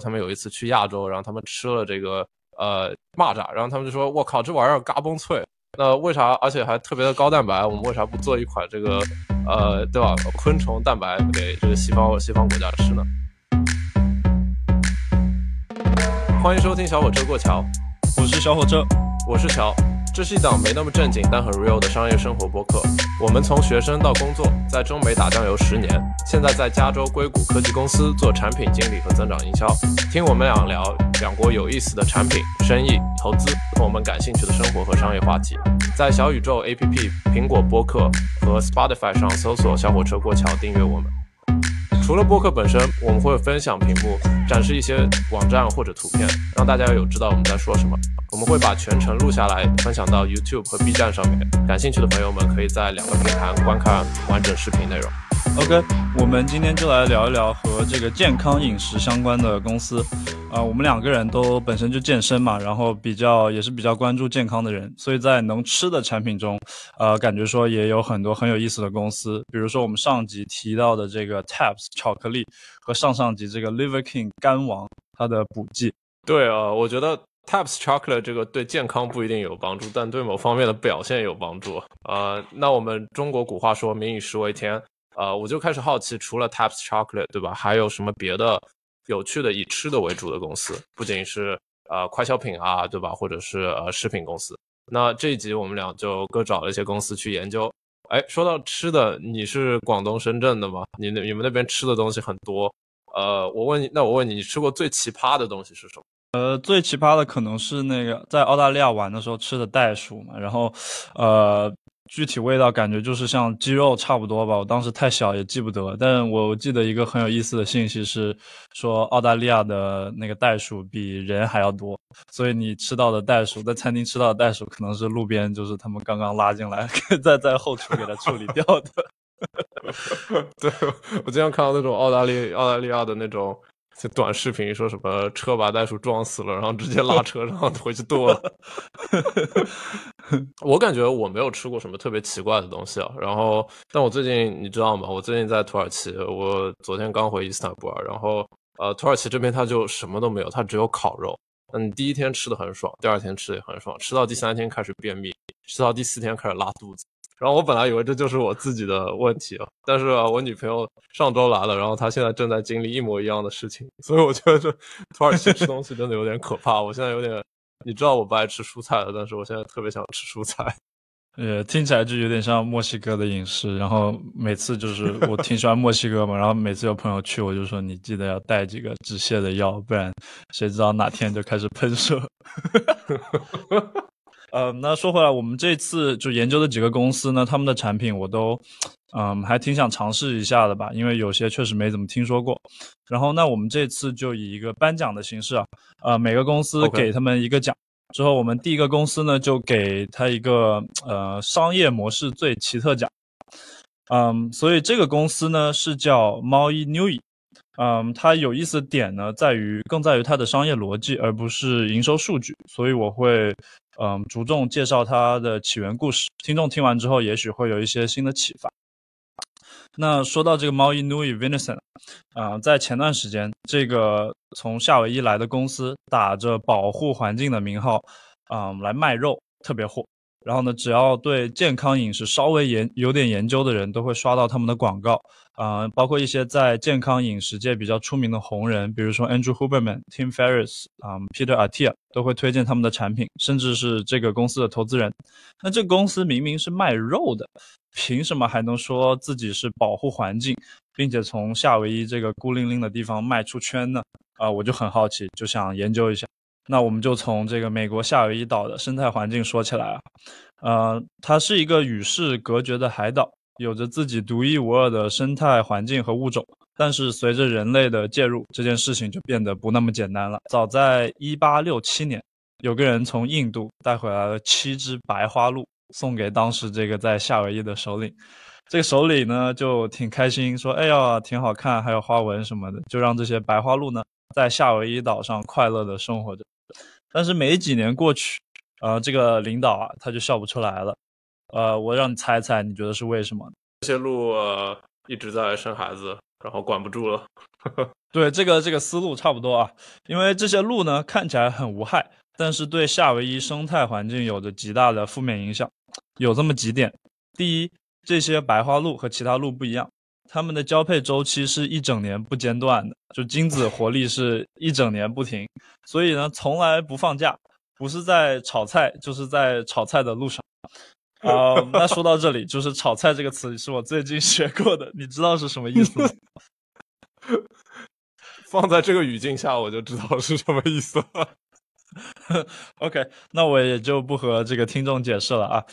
他们有一次去亚洲，然后他们吃了这个呃蚂蚱，然后他们就说：“我靠，这玩意儿嘎嘣脆。”那为啥？而且还特别的高蛋白，我们为啥不做一款这个呃，对吧？昆虫蛋白给这个西方西方国家吃呢？欢迎收听小火车过桥，我是小火车，我是乔。这是一档没那么正经但很 real 的商业生活播客。我们从学生到工作，在中美打酱油十年，现在在加州硅谷科技公司做产品经理和增长营销。听我们俩聊两国有意思的产品、生意、投资和我们感兴趣的生活和商业话题。在小宇宙 APP、苹果播客和 Spotify 上搜索“小火车过桥”，订阅我们。除了播客本身，我们会分享屏幕，展示一些网站或者图片，让大家有知道我们在说什么。我们会把全程录下来，分享到 YouTube 和 B 站上面。感兴趣的朋友们可以在两个平台观看完整视频内容。OK，我们今天就来聊一聊和这个健康饮食相关的公司。啊，我们两个人都本身就健身嘛，然后比较也是比较关注健康的人，所以在能吃的产品中，呃，感觉说也有很多很有意思的公司。比如说我们上集提到的这个 Taps 巧克力，和上上集这个 Liver King 肝王它的补剂。对啊，我觉得。Taps chocolate 这个对健康不一定有帮助，但对某方面的表现有帮助。呃，那我们中国古话说“民以食为天”，呃，我就开始好奇，除了 Taps chocolate，对吧？还有什么别的有趣的以吃的为主的公司？不仅是呃快消品啊，对吧？或者是呃食品公司。那这一集我们俩就各找了一些公司去研究。哎，说到吃的，你是广东深圳的吗？你那你们那边吃的东西很多。呃，我问你，那我问你，你吃过最奇葩的东西是什么？呃，最奇葩的可能是那个在澳大利亚玩的时候吃的袋鼠嘛，然后，呃，具体味道感觉就是像鸡肉差不多吧。我当时太小也记不得，但我记得一个很有意思的信息是说澳大利亚的那个袋鼠比人还要多，所以你吃到的袋鼠在餐厅吃到的袋鼠可能是路边就是他们刚刚拉进来，在在后厨给它处理掉的。对我经常看到那种澳大利澳大利亚的那种。这短视频说什么车把袋鼠撞死了，然后直接拉车然后回去剁了。我感觉我没有吃过什么特别奇怪的东西啊。然后，但我最近你知道吗？我最近在土耳其，我昨天刚回伊斯坦布尔。然后，呃，土耳其这边它就什么都没有，它只有烤肉。嗯，第一天吃的很爽，第二天吃的也很爽，吃到第三天开始便秘，吃到第四天开始拉肚子。然后我本来以为这就是我自己的问题啊，但是我女朋友上周来了，然后她现在正在经历一模一样的事情，所以我觉得这土耳其吃东西真的有点可怕。我现在有点，你知道我不爱吃蔬菜的，但是我现在特别想吃蔬菜。呃，听起来就有点像墨西哥的饮食。然后每次就是我挺喜欢墨西哥嘛，然后每次有朋友去，我就说你记得要带几个止泻的药，不然谁知道哪天就开始喷射。呃，那说回来，我们这次就研究的几个公司呢，他们的产品我都，嗯，还挺想尝试一下的吧，因为有些确实没怎么听说过。然后，那我们这次就以一个颁奖的形式啊，呃，每个公司给他们一个奖，之后我们第一个公司呢就给他一个呃商业模式最奇特奖，嗯，所以这个公司呢是叫猫一 New 嗯，它有意思的点呢在于更在于它的商业逻辑，而不是营收数据，所以我会。嗯，着重介绍它的起源故事，听众听完之后，也许会有一些新的启发。那说到这个猫 Nui Venison，啊，在前段时间，这个从夏威夷来的公司打着保护环境的名号，啊，来卖肉，特别火。然后呢，只要对健康饮食稍微研有点研究的人，都会刷到他们的广告。啊，包括一些在健康饮食界比较出名的红人，比如说 Andrew Huberman、Tim Ferriss 啊、Peter Attia 都会推荐他们的产品，甚至是这个公司的投资人。那这公司明明是卖肉的，凭什么还能说自己是保护环境，并且从夏威夷这个孤零零的地方卖出圈呢？啊，我就很好奇，就想研究一下。那我们就从这个美国夏威夷岛的生态环境说起来啊，呃，它是一个与世隔绝的海岛，有着自己独一无二的生态环境和物种。但是随着人类的介入，这件事情就变得不那么简单了。早在1867年，有个人从印度带回来了七只白花鹿，送给当时这个在夏威夷的首领。这个首领呢就挺开心，说：“哎呀，挺好看，还有花纹什么的，就让这些白花鹿呢在夏威夷岛上快乐的生活着。”但是没几年过去，呃，这个领导啊，他就笑不出来了。呃，我让你猜猜，你觉得是为什么？这些鹿一直在生孩子，然后管不住了。对，这个这个思路差不多啊，因为这些鹿呢看起来很无害，但是对夏威夷生态环境有着极大的负面影响。有这么几点：第一，这些白花鹿和其他鹿不一样，它们的交配周期是一整年不间断的，就精子活力是一整年不停，所以呢从来不放假，不是在炒菜，就是在炒菜的路上。啊，那说到这里，就是“炒菜”这个词是我最近学过的，你知道是什么意思吗？放在这个语境下，我就知道是什么意思了。OK，那我也就不和这个听众解释了啊。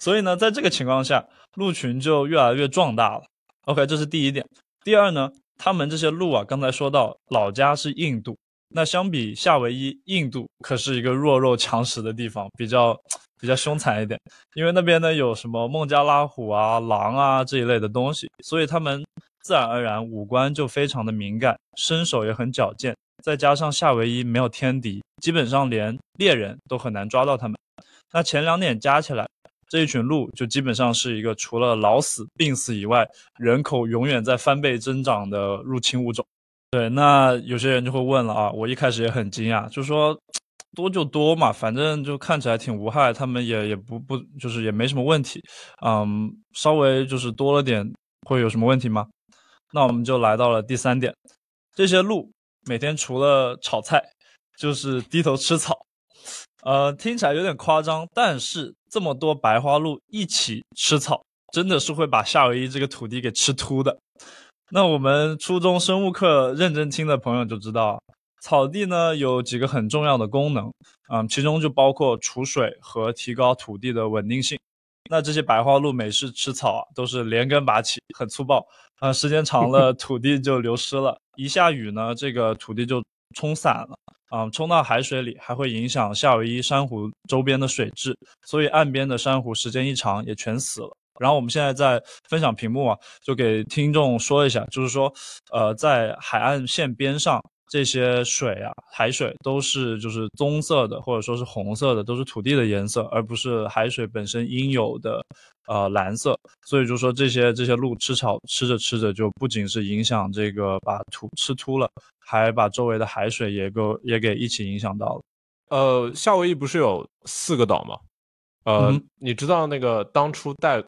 所以呢，在这个情况下，鹿群就越来越壮大了。OK，这是第一点。第二呢，他们这些鹿啊，刚才说到老家是印度，那相比夏威夷，印度可是一个弱肉强食的地方，比较比较凶残一点。因为那边呢有什么孟加拉虎啊、狼啊这一类的东西，所以他们。自然而然，五官就非常的敏感，身手也很矫健。再加上夏威夷没有天敌，基本上连猎人都很难抓到它们。那前两点加起来，这一群鹿就基本上是一个除了老死、病死以外，人口永远在翻倍增长的入侵物种。对，那有些人就会问了啊，我一开始也很惊讶，就说多就多嘛，反正就看起来挺无害，他们也也不不就是也没什么问题。嗯，稍微就是多了点，会有什么问题吗？那我们就来到了第三点，这些鹿每天除了炒菜，就是低头吃草。呃，听起来有点夸张，但是这么多白花鹿一起吃草，真的是会把夏威夷这个土地给吃秃的。那我们初中生物课认真听的朋友就知道，草地呢有几个很重要的功能，嗯，其中就包括储水和提高土地的稳定性。那这些白花鹿每次吃草啊，都是连根拔起，很粗暴啊。时间长了，土地就流失了。一下雨呢，这个土地就冲散了啊，冲到海水里，还会影响夏威夷珊瑚周边的水质，所以岸边的珊瑚时间一长也全死了。然后我们现在在分享屏幕啊，就给听众说一下，就是说，呃，在海岸线边上。这些水啊，海水都是就是棕色的，或者说是红色的，都是土地的颜色，而不是海水本身应有的呃蓝色。所以就说这些这些鹿吃草吃着吃着，就不仅是影响这个把土吃秃了，还把周围的海水也给也给一起影响到了。呃，夏威夷不是有四个岛吗？呃，你知道那个当初带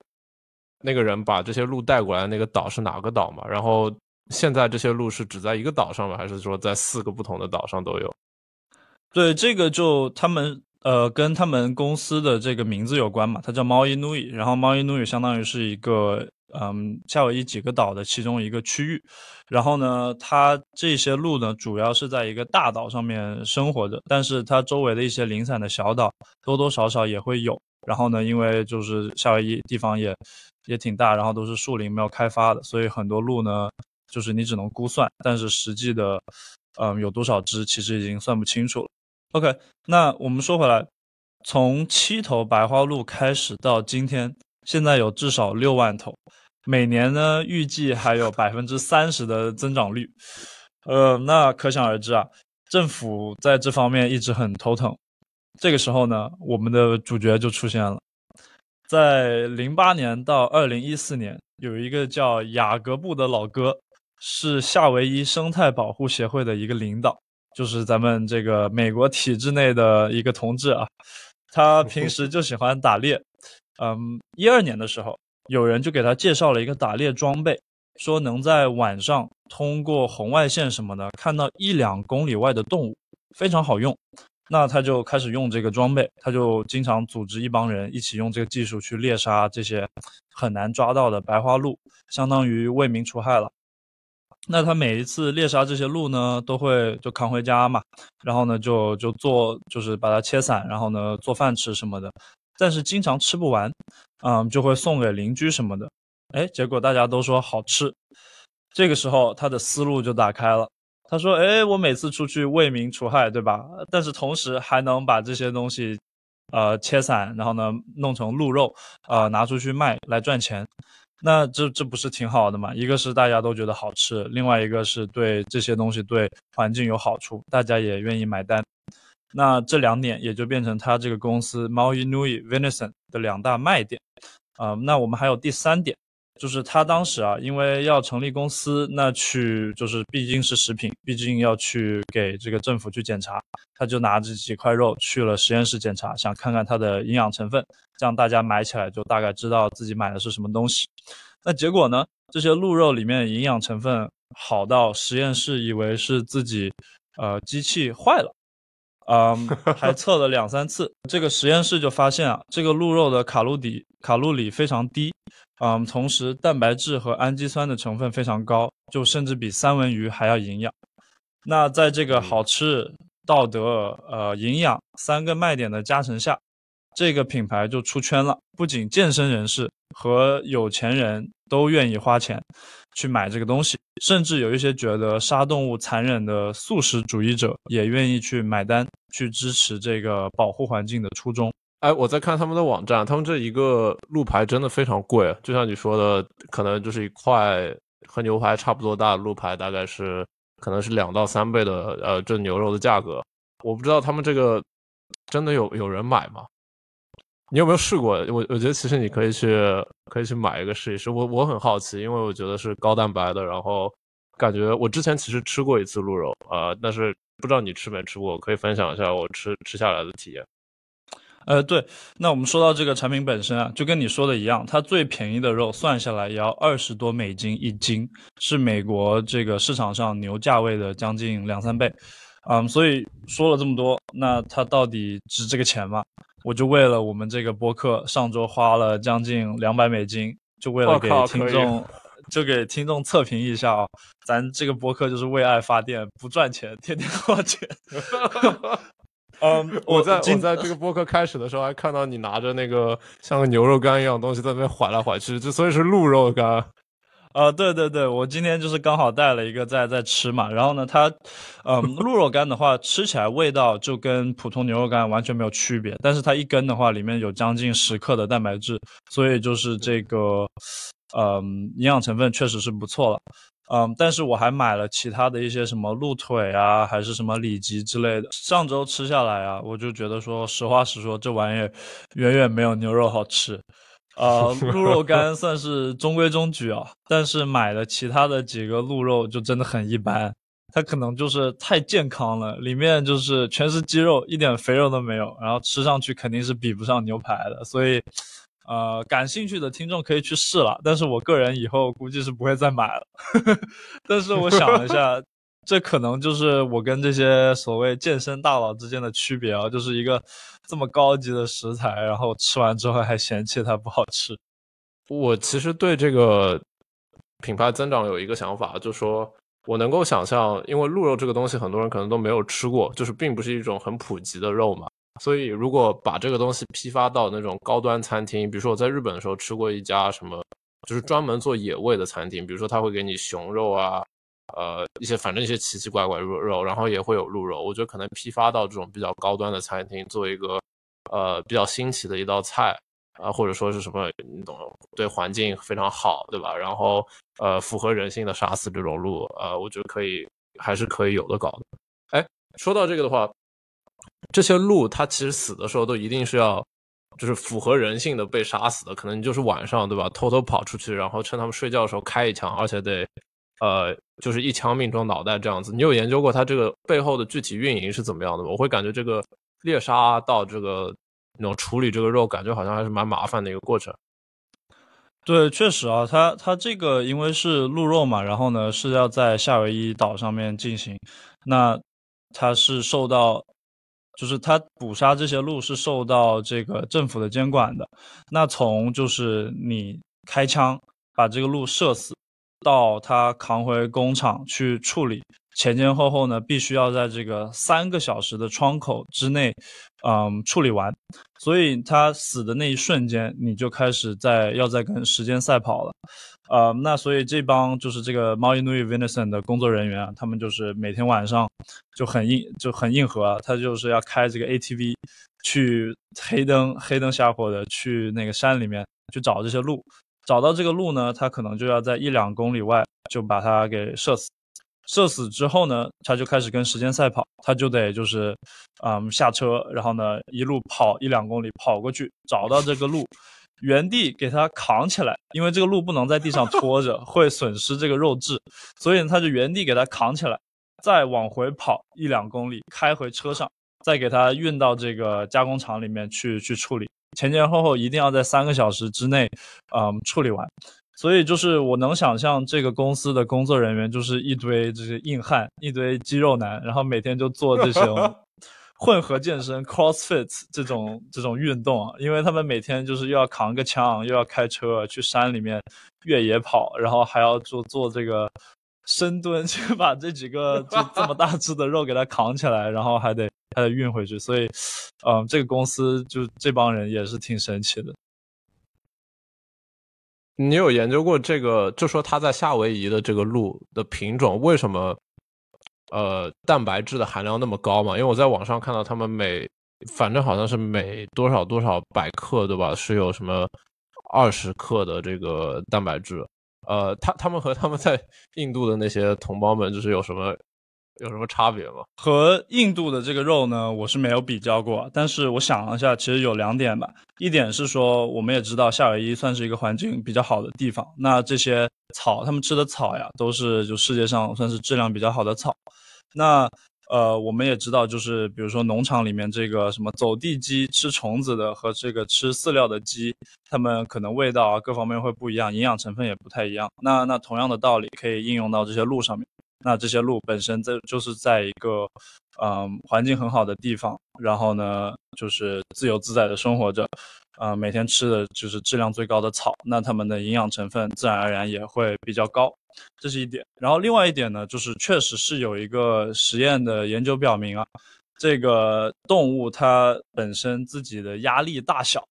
那个人把这些鹿带过来那个岛是哪个岛吗？然后。现在这些鹿是只在一个岛上吗？还是说在四个不同的岛上都有？对，这个就他们呃跟他们公司的这个名字有关嘛，它叫猫伊努伊，然后猫伊努伊相当于是一个嗯夏威夷几个岛的其中一个区域，然后呢，它这些鹿呢主要是在一个大岛上面生活着，但是它周围的一些零散的小岛多多少少也会有，然后呢，因为就是夏威夷地方也也挺大，然后都是树林没有开发的，所以很多鹿呢。就是你只能估算，但是实际的，嗯，有多少只其实已经算不清楚了。OK，那我们说回来，从七头白花鹿开始到今天，现在有至少六万头，每年呢预计还有百分之三十的增长率。呃，那可想而知啊，政府在这方面一直很头疼。这个时候呢，我们的主角就出现了，在零八年到二零一四年，有一个叫雅各布的老哥。是夏威夷生态保护协会的一个领导，就是咱们这个美国体制内的一个同志啊。他平时就喜欢打猎，嗯，一二年的时候，有人就给他介绍了一个打猎装备，说能在晚上通过红外线什么的看到一两公里外的动物，非常好用。那他就开始用这个装备，他就经常组织一帮人一起用这个技术去猎杀这些很难抓到的白花鹿，相当于为民除害了。那他每一次猎杀这些鹿呢，都会就扛回家嘛，然后呢就就做就是把它切散，然后呢做饭吃什么的，但是经常吃不完，嗯，就会送给邻居什么的，哎，结果大家都说好吃，这个时候他的思路就打开了，他说，哎，我每次出去为民除害，对吧？但是同时还能把这些东西，呃，切散，然后呢弄成鹿肉，呃，拿出去卖来赚钱。那这这不是挺好的吗？一个是大家都觉得好吃，另外一个是对这些东西对环境有好处，大家也愿意买单。那这两点也就变成他这个公司 Maui Nui Venison 的两大卖点。啊，那我们还有第三点，就是他当时啊，因为要成立公司，那去就是毕竟是食品，毕竟要去给这个政府去检查，他就拿着几块肉去了实验室检查，想看看它的营养成分，这样大家买起来就大概知道自己买的是什么东西。那结果呢，这些鹿肉里面营养成分好到实验室以为是自己呃机器坏了。嗯，还测了两三次，这个实验室就发现啊，这个鹿肉的卡路里卡路里非常低，嗯，同时蛋白质和氨基酸的成分非常高，就甚至比三文鱼还要营养。那在这个好吃、道德、呃营养三个卖点的加成下，这个品牌就出圈了，不仅健身人士和有钱人都愿意花钱。去买这个东西，甚至有一些觉得杀动物残忍的素食主义者也愿意去买单，去支持这个保护环境的初衷。哎，我在看他们的网站，他们这一个鹿排真的非常贵，就像你说的，可能就是一块和牛排差不多大的鹿排，大概是可能是两到三倍的呃这牛肉的价格。我不知道他们这个真的有有人买吗？你有没有试过？我我觉得其实你可以去可以去买一个试一试。我我很好奇，因为我觉得是高蛋白的，然后感觉我之前其实吃过一次鹿肉啊，但是不知道你吃没吃过，可以分享一下我吃吃下来的体验。呃，对，那我们说到这个产品本身啊，就跟你说的一样，它最便宜的肉算下来也要二十多美金一斤，是美国这个市场上牛价位的将近两三倍。嗯，所以说了这么多，那它到底值这个钱吗？我就为了我们这个播客，上周花了将近两百美金，就为了给听众，就给听众测评一下啊，咱这个播客就是为爱发电，不赚钱，天天花钱。嗯，我在我在这个播客开始的时候还看到你拿着那个像个牛肉干一样东西在那边晃来晃去，就所以是鹿肉干。啊，对对对，我今天就是刚好带了一个在在吃嘛，然后呢，它，嗯，鹿肉干的话，吃起来味道就跟普通牛肉干完全没有区别，但是它一根的话，里面有将近十克的蛋白质，所以就是这个，嗯，营养成分确实是不错了，嗯，但是我还买了其他的一些什么鹿腿啊，还是什么里脊之类的，上周吃下来啊，我就觉得说，实话实说，这玩意儿远远没有牛肉好吃。啊，鹿肉干算是中规中矩啊，但是买的其他的几个鹿肉就真的很一般，它可能就是太健康了，里面就是全是鸡肉，一点肥肉都没有，然后吃上去肯定是比不上牛排的，所以，呃，感兴趣的听众可以去试了，但是我个人以后估计是不会再买了，但是我想了一下。这可能就是我跟这些所谓健身大佬之间的区别啊，就是一个这么高级的食材，然后吃完之后还嫌弃它不好吃。我其实对这个品牌增长有一个想法，就是说我能够想象，因为鹿肉这个东西很多人可能都没有吃过，就是并不是一种很普及的肉嘛。所以如果把这个东西批发到那种高端餐厅，比如说我在日本的时候吃过一家什么，就是专门做野味的餐厅，比如说他会给你熊肉啊。呃，一些反正一些奇奇怪怪肉肉，然后也会有鹿肉。我觉得可能批发到这种比较高端的餐厅，做一个呃比较新奇的一道菜啊，或者说是什么，你懂，对环境非常好，对吧？然后呃，符合人性的杀死这种鹿，呃，我觉得可以，还是可以有的搞的。哎，说到这个的话，这些鹿它其实死的时候都一定是要，就是符合人性的被杀死的，可能你就是晚上，对吧？偷偷跑出去，然后趁他们睡觉的时候开一枪，而且得。呃，就是一枪命中脑袋这样子。你有研究过它这个背后的具体运营是怎么样的吗？我会感觉这个猎杀到这个那种处理这个肉，感觉好像还是蛮麻烦的一个过程。对，确实啊，它它这个因为是鹿肉嘛，然后呢是要在夏威夷岛上面进行，那它是受到，就是它捕杀这些鹿是受到这个政府的监管的。那从就是你开枪把这个鹿射死。到他扛回工厂去处理，前前后后呢，必须要在这个三个小时的窗口之内，嗯，处理完。所以他死的那一瞬间，你就开始在要在跟时间赛跑了，呃，那所以这帮就是这个猫 i n u i Venison 的工作人员啊，他们就是每天晚上就很硬就很硬核，他就是要开这个 ATV 去黑灯黑灯瞎火的去那个山里面去找这些鹿。找到这个鹿呢，他可能就要在一两公里外就把它给射死。射死之后呢，他就开始跟时间赛跑，他就得就是，嗯，下车，然后呢一路跑一两公里跑过去，找到这个鹿，原地给它扛起来，因为这个鹿不能在地上 拖着，会损失这个肉质，所以他就原地给它扛起来，再往回跑一两公里，开回车上，再给它运到这个加工厂里面去去处理，前前后后一定要在三个小时之内，嗯，处理完。所以就是我能想象这个公司的工作人员就是一堆这些硬汉，一堆肌肉男，然后每天就做这些。混合健身 （CrossFit） 这种这种运动啊，因为他们每天就是又要扛个枪，又要开车去山里面越野跑，然后还要做做这个深蹲，去把这几个这这么大只的肉给它扛起来，然后还得还得运回去。所以，嗯，这个公司就这帮人也是挺神奇的。你有研究过这个？就说它在夏威夷的这个鹿的品种为什么？呃，蛋白质的含量那么高嘛？因为我在网上看到他们每，反正好像是每多少多少百克，对吧？是有什么二十克的这个蛋白质。呃，他他们和他们在 印度的那些同胞们，就是有什么有什么差别吗？和印度的这个肉呢，我是没有比较过。但是我想了一下，其实有两点吧。一点是说，我们也知道夏威夷算是一个环境比较好的地方，那这些草，他们吃的草呀，都是就世界上算是质量比较好的草。那呃，我们也知道，就是比如说农场里面这个什么走地鸡吃虫子的和这个吃饲料的鸡，它们可能味道啊各方面会不一样，营养成分也不太一样。那那同样的道理可以应用到这些路上面。那这些鹿本身在就是在一个嗯环境很好的地方，然后呢就是自由自在的生活着，啊每天吃的就是质量最高的草，那它们的营养成分自然而然也会比较高。这是一点，然后另外一点呢，就是确实是有一个实验的研究表明啊，这个动物它本身自己的压力大小，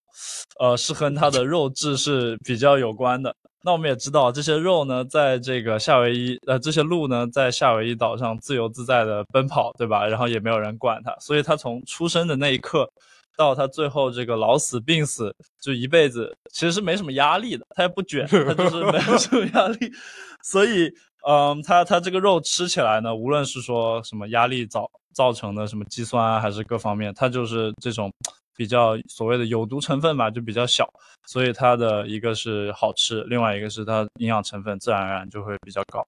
呃，是和它的肉质是比较有关的。那我们也知道，这些肉呢，在这个夏威夷，呃，这些鹿呢，在夏威夷岛上自由自在的奔跑，对吧？然后也没有人管它，所以它从出生的那一刻。到它最后这个老死病死，就一辈子其实是没什么压力的，它也不卷，它就是没有什么压力，所以，嗯，它它这个肉吃起来呢，无论是说什么压力造造成的什么肌酸啊，还是各方面，它就是这种比较所谓的有毒成分吧，就比较小，所以它的一个是好吃，另外一个是它营养成分自然而然就会比较高。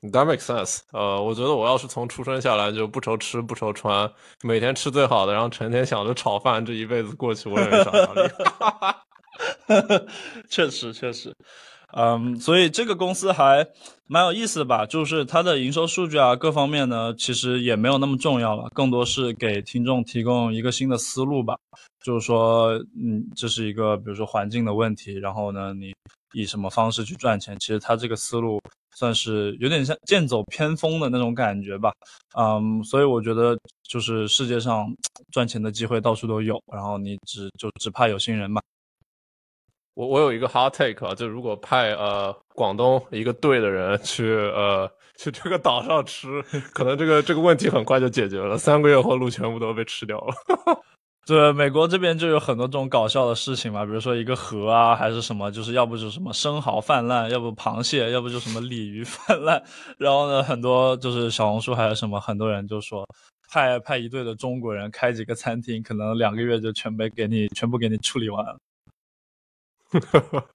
That makes sense。呃，我觉得我要是从出生下来就不愁吃不愁穿，每天吃最好的，然后成天想着炒饭，这一辈子过去我也没啥压力。确 实 确实，嗯，所以这个公司还蛮有意思的吧？就是它的营收数据啊，各方面呢，其实也没有那么重要了，更多是给听众提供一个新的思路吧。就是说，嗯，这是一个比如说环境的问题，然后呢，你以什么方式去赚钱？其实它这个思路。算是有点像剑走偏锋的那种感觉吧，嗯，所以我觉得就是世界上 赚钱的机会到处都有，然后你只就只怕有心人嘛。我我有一个 hard take 啊，就如果派呃广东一个队的人 去呃去这个岛上吃，可能这个这个问题很快就解决了，三个月后鹿全部都被吃掉了。对，美国这边就有很多这种搞笑的事情嘛，比如说一个河啊，还是什么，就是要不就什么生蚝泛滥，要不螃蟹，要不就什么鲤鱼泛滥。然后呢，很多就是小红书还有什么，很多人就说派派一队的中国人开几个餐厅，可能两个月就全被给你全部给你处理完了。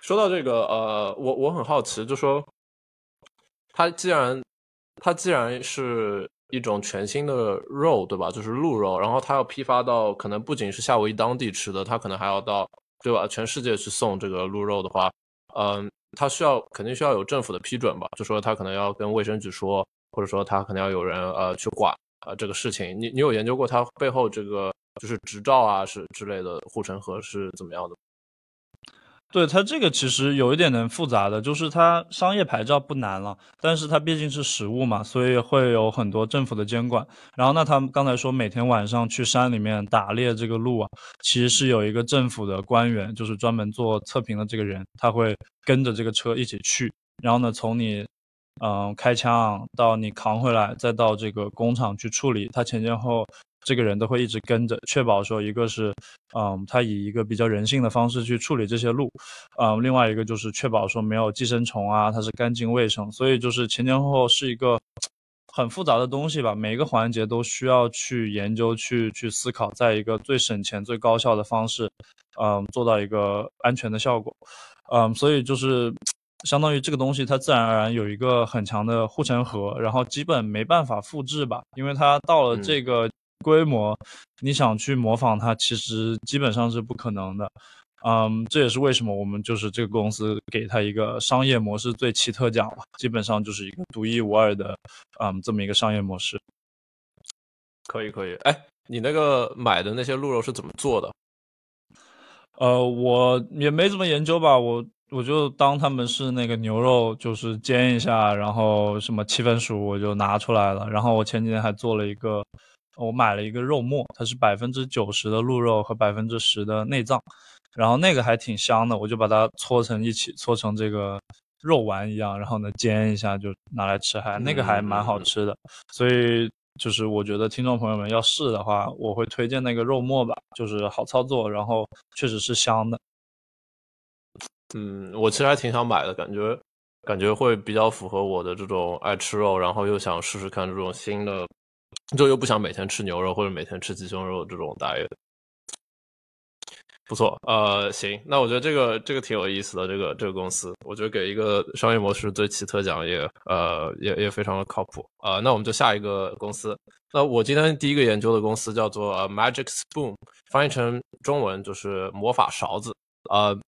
说到这个，呃，我我很好奇，就说他既然他既然是。一种全新的肉，对吧？就是鹿肉，然后它要批发到，可能不仅是夏威夷当地吃的，它可能还要到，对吧？全世界去送这个鹿肉的话，嗯，它需要肯定需要有政府的批准吧？就说它可能要跟卫生局说，或者说它可能要有人呃去管啊这个事情。你你有研究过它背后这个就是执照啊是之类的护城河是怎么样的？对它这个其实有一点点复杂的，就是它商业牌照不难了，但是它毕竟是食物嘛，所以会有很多政府的监管。然后那他们刚才说每天晚上去山里面打猎这个路啊，其实是有一个政府的官员，就是专门做测评的这个人，他会跟着这个车一起去。然后呢，从你嗯开枪到你扛回来，再到这个工厂去处理，他前前后。这个人都会一直跟着，确保说，一个是，嗯，他以一个比较人性的方式去处理这些路，嗯，另外一个就是确保说没有寄生虫啊，它是干净卫生，所以就是前前后后是一个很复杂的东西吧，每一个环节都需要去研究、去去思考，在一个最省钱、最高效的方式，嗯，做到一个安全的效果，嗯，所以就是相当于这个东西它自然而然有一个很强的护城河，然后基本没办法复制吧，因为它到了这个规模，你想去模仿它，其实基本上是不可能的。嗯，这也是为什么我们就是这个公司给他一个商业模式最奇特奖吧，基本上就是一个独一无二的，嗯，这么一个商业模式。可以可以，哎，你那个买的那些鹿肉是怎么做的？呃，我也没怎么研究吧，我我就当他们是那个牛肉，就是煎一下，然后什么七分熟我就拿出来了。然后我前几天还做了一个，我买了一个肉末，它是百分之九十的鹿肉和百分之十的内脏。然后那个还挺香的，我就把它搓成一起，搓成这个肉丸一样，然后呢煎一下就拿来吃，还那个还蛮好吃的。所以就是我觉得听众朋友们要试的话，我会推荐那个肉末吧，就是好操作，然后确实是香的。嗯，我其实还挺想买的，感觉感觉会比较符合我的这种爱吃肉，然后又想试试看这种新的，就又不想每天吃牛肉或者每天吃鸡胸肉这种大约。不错，呃，行，那我觉得这个这个挺有意思的，这个这个公司，我觉得给一个商业模式最奇特奖也呃也也非常的靠谱啊。那我们就下一个公司，那我今天第一个研究的公司叫做 Magic Spoon，翻译成中文就是魔法勺子呃。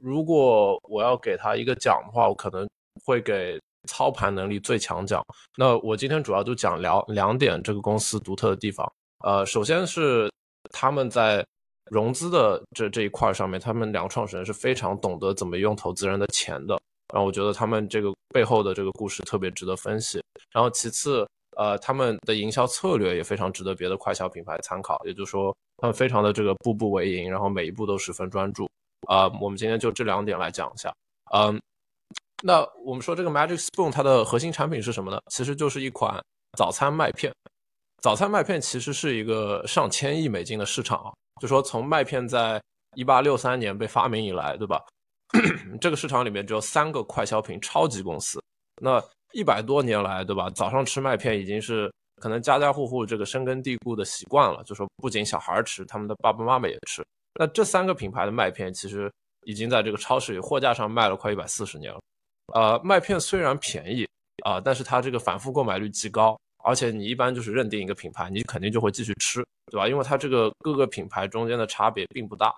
如果我要给他一个奖的话，我可能会给操盘能力最强奖。那我今天主要就讲两两点这个公司独特的地方，呃，首先是他们在融资的这这一块上面，他们两个创始人是非常懂得怎么用投资人的钱的。然后我觉得他们这个背后的这个故事特别值得分析。然后其次，呃，他们的营销策略也非常值得别的快消品牌参考。也就是说，他们非常的这个步步为营，然后每一步都十分专注。啊，我们今天就这两点来讲一下。嗯，那我们说这个 Magic Spoon 它的核心产品是什么呢？其实就是一款早餐麦片。早餐麦片其实是一个上千亿美金的市场啊。就说从麦片在一八六三年被发明以来，对吧？这个市场里面只有三个快消品超级公司。那一百多年来，对吧？早上吃麦片已经是可能家家户户这个深根蒂固的习惯了。就说不仅小孩吃，他们的爸爸妈妈也吃。那这三个品牌的麦片其实已经在这个超市里货架上卖了快一百四十年了。呃，麦片虽然便宜啊，但是它这个反复购买率极高。而且你一般就是认定一个品牌，你肯定就会继续吃，对吧？因为它这个各个品牌中间的差别并不大。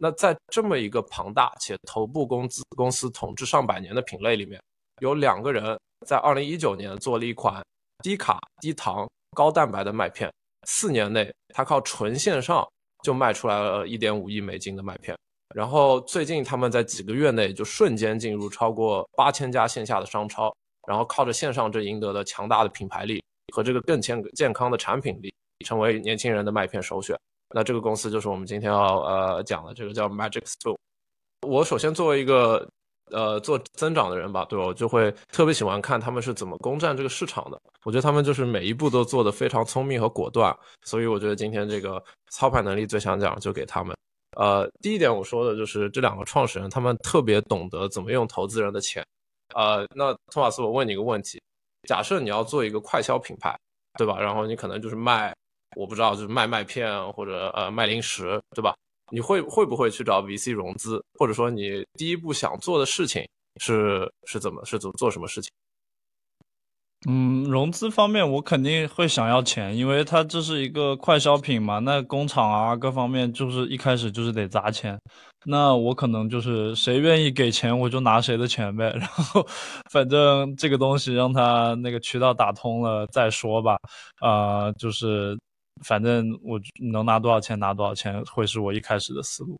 那在这么一个庞大且头部公司公司统治上百年的品类里面，有两个人在二零一九年做了一款低卡低糖高蛋白的麦片，四年内他靠纯线上就卖出来了一点五亿美金的麦片。然后最近他们在几个月内就瞬间进入超过八千家线下的商超，然后靠着线上这赢得了强大的品牌力。和这个更健健康的产品力，成为年轻人的麦片首选。那这个公司就是我们今天要呃讲的这个叫 Magic Spoon。我首先作为一个呃做增长的人吧，对？我就会特别喜欢看他们是怎么攻占这个市场的。我觉得他们就是每一步都做得非常聪明和果断，所以我觉得今天这个操盘能力最强奖就给他们。呃，第一点我说的就是这两个创始人，他们特别懂得怎么用投资人的钱。呃，那托马斯，我问你一个问题。假设你要做一个快消品牌，对吧？然后你可能就是卖，我不知道，就是卖麦片或者呃卖零食，对吧？你会会不会去找 VC 融资？或者说你第一步想做的事情是是怎么是怎么做什么事情？嗯，融资方面我肯定会想要钱，因为它这是一个快消品嘛，那工厂啊各方面就是一开始就是得砸钱，那我可能就是谁愿意给钱我就拿谁的钱呗，然后反正这个东西让它那个渠道打通了再说吧，啊，就是反正我能拿多少钱拿多少钱会是我一开始的思路，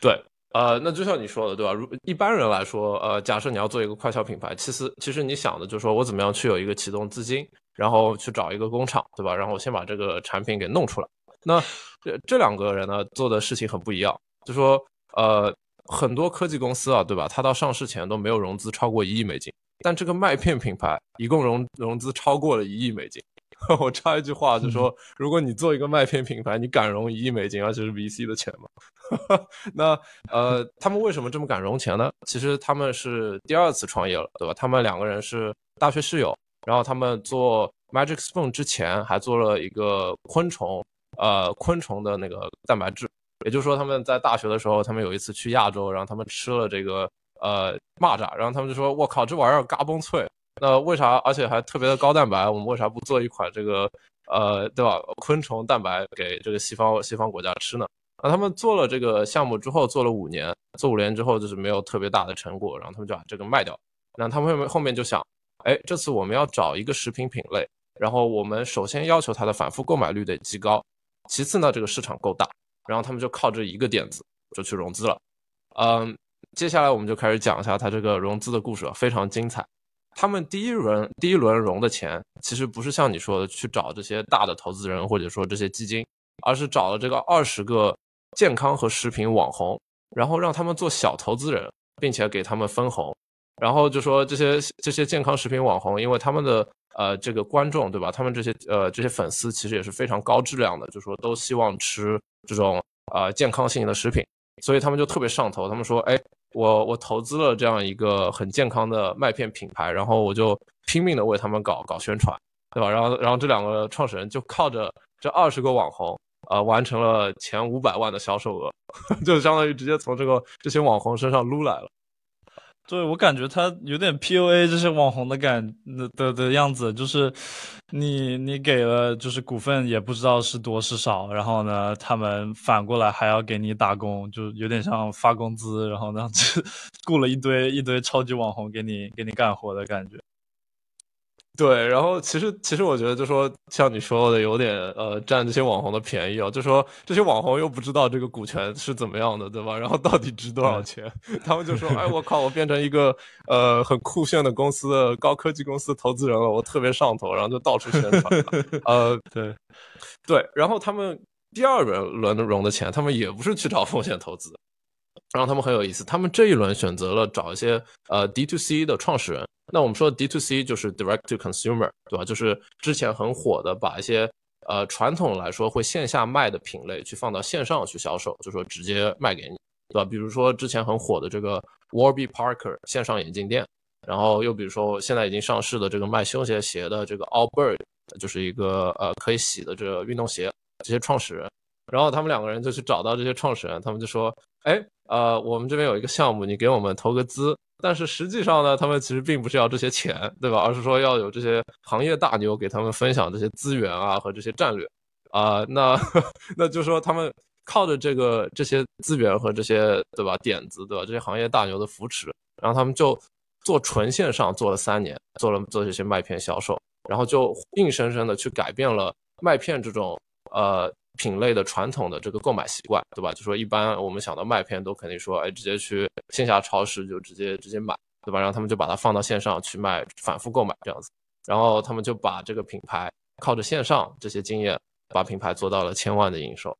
对。呃，那就像你说的，对吧？如一般人来说，呃，假设你要做一个快消品牌，其实其实你想的就是说我怎么样去有一个启动资金，然后去找一个工厂，对吧？然后我先把这个产品给弄出来。那这这两个人呢，做的事情很不一样，就说呃，很多科技公司啊，对吧？它到上市前都没有融资超过一亿美金，但这个麦片品牌一共融融资超过了一亿美金。我插一句话，就说如果你做一个麦片品牌，你敢融一亿美金，而且是 VC 的钱吗？那呃，他们为什么这么敢融钱呢？其实他们是第二次创业了，对吧？他们两个人是大学室友，然后他们做 Magic Spoon 之前还做了一个昆虫，呃，昆虫的那个蛋白质。也就是说，他们在大学的时候，他们有一次去亚洲，然后他们吃了这个呃蚂蚱，然后他们就说：“我靠，这玩意儿嘎嘣脆，那为啥？而且还特别的高蛋白，我们为啥不做一款这个呃，对吧？昆虫蛋白给这个西方西方国家吃呢？”那他们做了这个项目之后，做了五年，做五年之后就是没有特别大的成果，然后他们就把这个卖掉。然后他们后面后面就想，哎，这次我们要找一个食品品类，然后我们首先要求它的反复购买率得极高，其次呢，这个市场够大，然后他们就靠这一个点子就去融资了。嗯，接下来我们就开始讲一下它这个融资的故事，非常精彩。他们第一轮第一轮融的钱，其实不是像你说的去找这些大的投资人或者说这些基金，而是找了这个二十个。健康和食品网红，然后让他们做小投资人，并且给他们分红，然后就说这些这些健康食品网红，因为他们的呃这个观众对吧？他们这些呃这些粉丝其实也是非常高质量的，就说都希望吃这种呃健康性的食品，所以他们就特别上头。他们说，哎，我我投资了这样一个很健康的麦片品牌，然后我就拼命的为他们搞搞宣传，对吧？然后然后这两个创始人就靠着这二十个网红。呃，完成了前五百万的销售额，就相当于直接从这个这些网红身上撸来了。对我感觉他有点 PUA 这些网红的感的的样子，就是你你给了就是股份也不知道是多是少，然后呢，他们反过来还要给你打工，就有点像发工资，然后呢 雇了一堆一堆超级网红给你给你干活的感觉。对，然后其实其实我觉得，就说像你说的，有点呃占这些网红的便宜啊，就说这些网红又不知道这个股权是怎么样的，对吧？然后到底值多少钱？他们就说，哎，我靠，我变成一个呃很酷炫的公司的高科技公司投资人了，我特别上头，然后就到处宣传。呃，对对，然后他们第二轮轮融的钱，他们也不是去找风险投资。然后他们很有意思，他们这一轮选择了找一些呃 D to C 的创始人。那我们说的 D to C 就是 Direct to Consumer，对吧？就是之前很火的，把一些呃传统来说会线下卖的品类去放到线上去销售，就说直接卖给你，对吧？比如说之前很火的这个 Warby Parker 线上眼镜店，然后又比如说现在已经上市的这个卖休闲鞋的这个 Allbird，就是一个呃可以洗的这个运动鞋，这些创始人。然后他们两个人就去找到这些创始人，他们就说：“哎，呃，我们这边有一个项目，你给我们投个资。”但是实际上呢，他们其实并不是要这些钱，对吧？而是说要有这些行业大牛给他们分享这些资源啊和这些战略啊。那 那就说他们靠着这个这些资源和这些对吧点子，对吧？这些行业大牛的扶持，然后他们就做纯线上做了三年，做了做这些麦片销售，然后就硬生生的去改变了麦片这种呃。品类的传统的这个购买习惯，对吧？就说一般我们想到麦片，都肯定说，哎，直接去线下超市就直接直接买，对吧？然后他们就把它放到线上去卖，反复购买这样子。然后他们就把这个品牌靠着线上这些经验，把品牌做到了千万的营收。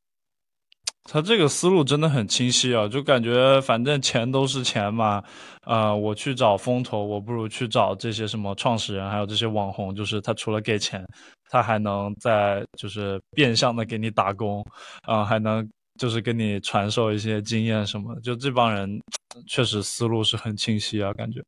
他这个思路真的很清晰啊，就感觉反正钱都是钱嘛，呃，我去找风投，我不如去找这些什么创始人，还有这些网红，就是他除了给钱。他还能在就是变相的给你打工，啊，还能就是跟你传授一些经验什么，就这帮人确实思路是很清晰啊，感觉。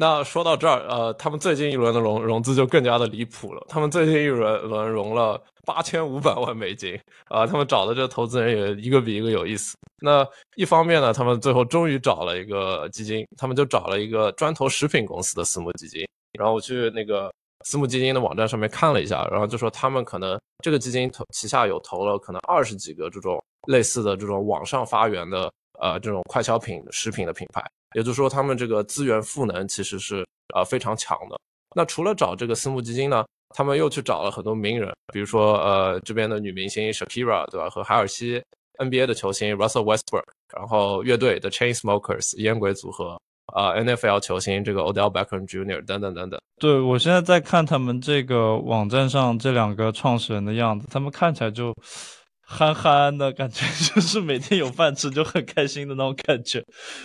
那说到这儿，呃，他们最近一轮的融融资就更加的离谱了，他们最近一轮轮融了八千五百万美金，啊，他们找的这投资人也一个比一个有意思。那一方面呢，他们最后终于找了一个基金，他们就找了一个专投食品公司的私募基金，然后我去那个。私募基金的网站上面看了一下，然后就说他们可能这个基金投旗下有投了可能二十几个这种类似的这种网上发源的呃这种快消品食品的品牌，也就是说他们这个资源赋能其实是呃非常强的。那除了找这个私募基金呢，他们又去找了很多名人，比如说呃这边的女明星 Shakira 对吧，和海尔西 NBA 的球星 Russell Westbrook，然后乐队的 Chainsmokers 烟鬼组合。啊，NFL 球星这个 Odell Beckham Jr. 等等等等。对我现在在看他们这个网站上这两个创始人的样子，他们看起来就憨憨的感觉，就是每天有饭吃就很开心的那种感觉。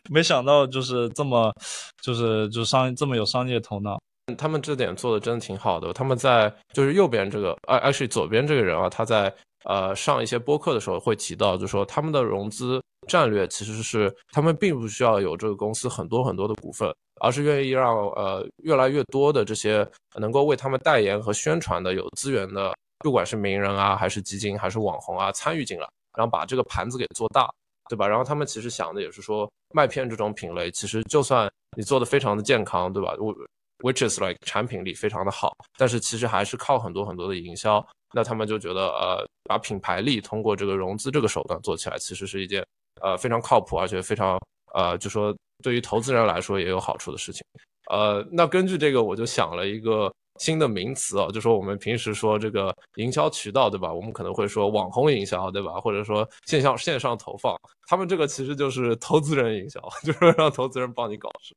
没想到就是这么，就是就商这么有商业头脑。他们这点做的真的挺好的。他们在就是右边这个，啊，actually 左边这个人啊，他在呃上一些播客的时候会提到，就说他们的融资。战略其实是他们并不需要有这个公司很多很多的股份，而是愿意让呃越来越多的这些能够为他们代言和宣传的有资源的，不管是名人啊，还是基金，还是网红啊，参与进来，然后把这个盘子给做大，对吧？然后他们其实想的也是说，麦片这种品类，其实就算你做的非常的健康，对吧？我 which is like 产品力非常的好，但是其实还是靠很多很多的营销。那他们就觉得，呃，把品牌力通过这个融资这个手段做起来，其实是一件呃非常靠谱，而且非常呃，就说对于投资人来说也有好处的事情。呃，那根据这个，我就想了一个新的名词啊，就说我们平时说这个营销渠道，对吧？我们可能会说网红营销，对吧？或者说线上线上投放，他们这个其实就是投资人营销，就是让投资人帮你搞事。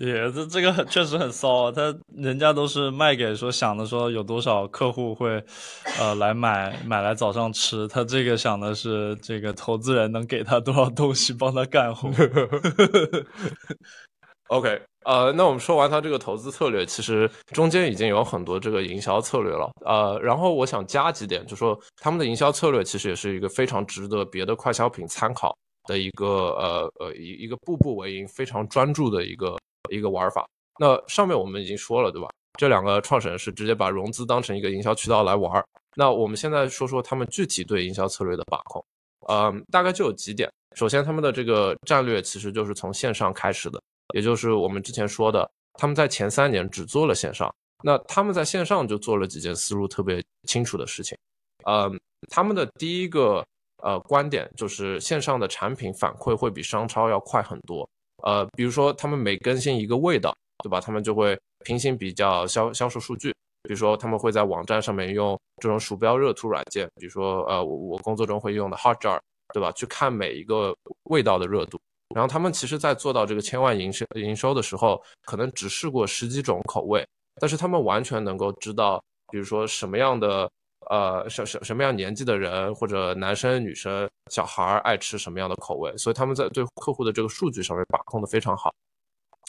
也这这个确实很骚，他人家都是卖给说想的说有多少客户会，呃来买买来早上吃，他这个想的是这个投资人能给他多少东西帮他干活。OK，呃，那我们说完他这个投资策略，其实中间已经有很多这个营销策略了，呃，然后我想加几点，就说他们的营销策略其实也是一个非常值得别的快消品参考的一个呃呃一一个步步为营、非常专注的一个。一个玩法，那上面我们已经说了，对吧？这两个创始人是直接把融资当成一个营销渠道来玩。那我们现在说说他们具体对营销策略的把控，嗯，大概就有几点。首先，他们的这个战略其实就是从线上开始的，也就是我们之前说的，他们在前三年只做了线上。那他们在线上就做了几件思路特别清楚的事情，嗯，他们的第一个呃观点就是线上的产品反馈会比商超要快很多。呃，比如说他们每更新一个味道，对吧？他们就会平行比较销销售数据。比如说他们会在网站上面用这种鼠标热图软件，比如说呃，我我工作中会用的 Hotjar，对吧？去看每一个味道的热度。然后他们其实在做到这个千万营收营收的时候，可能只试过十几种口味，但是他们完全能够知道，比如说什么样的。呃，什什什么样年纪的人，或者男生、女生、小孩爱吃什么样的口味，所以他们在对客户的这个数据上面把控的非常好。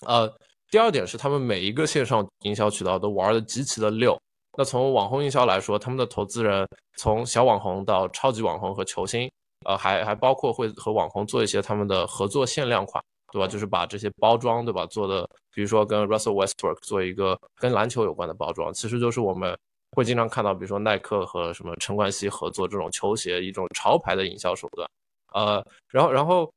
呃，第二点是他们每一个线上营销渠道都玩的极其的溜。那从网红营销来说，他们的投资人从小网红到超级网红和球星，呃，还还包括会和网红做一些他们的合作限量款，对吧？就是把这些包装，对吧？做的，比如说跟 Russell Westbrook 做一个跟篮球有关的包装，其实就是我们。会经常看到，比如说耐克和什么陈冠希合作这种球鞋，一种潮牌的营销手段。呃，然后，然后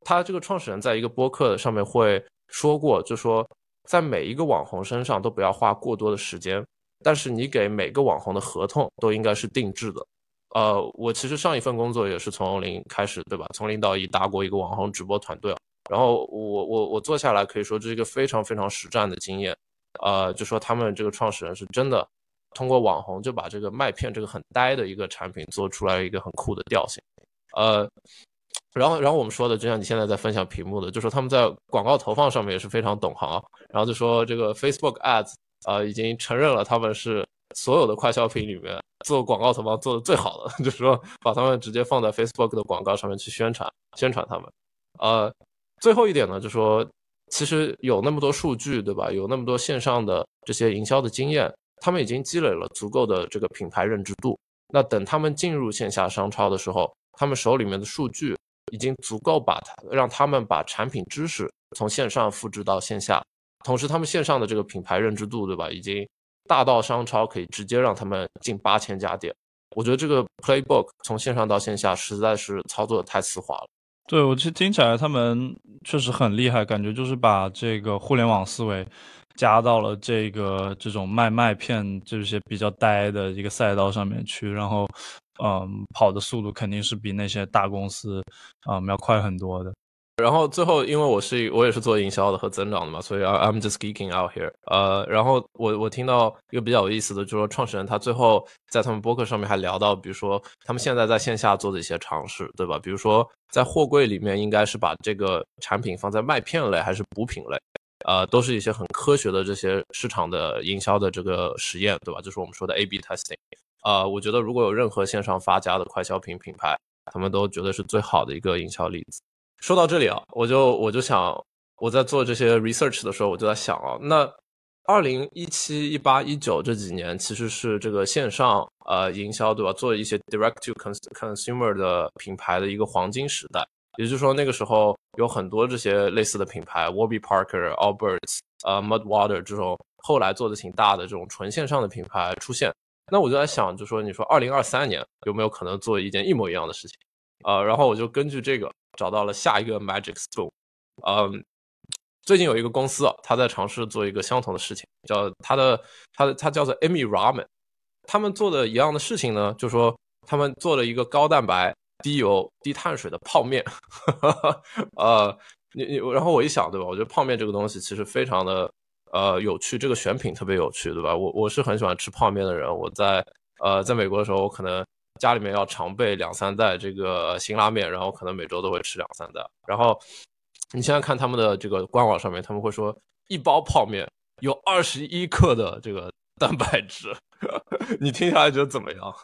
他这个创始人在一个播客上面会说过，就说在每一个网红身上都不要花过多的时间，但是你给每个网红的合同都应该是定制的。呃，我其实上一份工作也是从零开始，对吧？从零到一搭过一个网红直播团队，然后我我我做下来可以说这是一个非常非常实战的经验。呃，就说他们这个创始人是真的。通过网红就把这个麦片这个很呆的一个产品做出来一个很酷的调性，呃，然后然后我们说的就像你现在在分享屏幕的，就说他们在广告投放上面也是非常懂行，然后就说这个 Facebook Ads 啊已经承认了他们是所有的快消品里面做广告投放做的最好的，就是说把他们直接放在 Facebook 的广告上面去宣传宣传他们，呃，最后一点呢就是说其实有那么多数据对吧，有那么多线上的这些营销的经验。他们已经积累了足够的这个品牌认知度，那等他们进入线下商超的时候，他们手里面的数据已经足够把它让他们把产品知识从线上复制到线下，同时他们线上的这个品牌认知度，对吧？已经大到商超可以直接让他们进八千家店。我觉得这个 playbook 从线上到线下实在是操作的太丝滑了。对我其实听起来他们确实很厉害，感觉就是把这个互联网思维。加到了这个这种卖麦片这些比较呆的一个赛道上面去，然后，嗯，跑的速度肯定是比那些大公司啊，嗯，要快很多的。然后最后，因为我是我也是做营销的和增长的嘛，所以 I'm just geeking out here。呃，然后我我听到一个比较有意思的，就是说创始人他最后在他们播客上面还聊到，比如说他们现在在线下做的一些尝试，对吧？比如说在货柜里面应该是把这个产品放在麦片类还是补品类？呃，都是一些很科学的这些市场的营销的这个实验，对吧？就是我们说的 A/B testing。啊，我觉得如果有任何线上发家的快消品品牌，他们都觉得是最好的一个营销例子。说到这里啊，我就我就想，我在做这些 research 的时候，我就在想啊，那二零一七、一八、一九这几年其实是这个线上呃营销，对吧？做一些 direct to consumer 的品牌的一个黄金时代。也就是说那个时候有很多这些类似的品牌，Warby Parker、Alberts、呃 Mudwater 这种后来做的挺大的这种纯线上的品牌出现。那我就在想，就说你说二零二三年有没有可能做一件一模一样的事情？呃，然后我就根据这个找到了下一个 Magic Spoon。嗯，最近有一个公司啊，他在尝试做一个相同的事情，叫他的他的他叫做 Amy Ramen。他们做的一样的事情呢，就说他们做了一个高蛋白、低油、低碳水的泡面。呃，你你，然后我一想，对吧？我觉得泡面这个东西其实非常的呃有趣，这个选品特别有趣，对吧？我我是很喜欢吃泡面的人。我在呃在美国的时候，我可能家里面要常备两三袋这个辛拉面，然后可能每周都会吃两三袋。然后你现在看他们的这个官网上面，他们会说一包泡面有二十一克的这个蛋白质。你听下来觉得怎么样？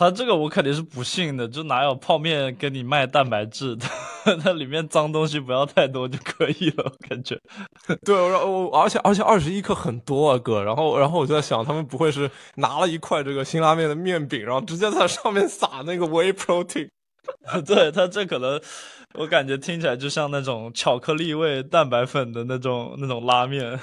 他这个我肯定是不信的，就哪有泡面跟你卖蛋白质的？它里面脏东西不要太多就可以了，感觉。对，然后而且而且二十一克很多啊哥，然后然后我就在想，他们不会是拿了一块这个辛拉面的面饼，然后直接在上面撒那个 whey protein？对他这可能，我感觉听起来就像那种巧克力味蛋白粉的那种那种拉面。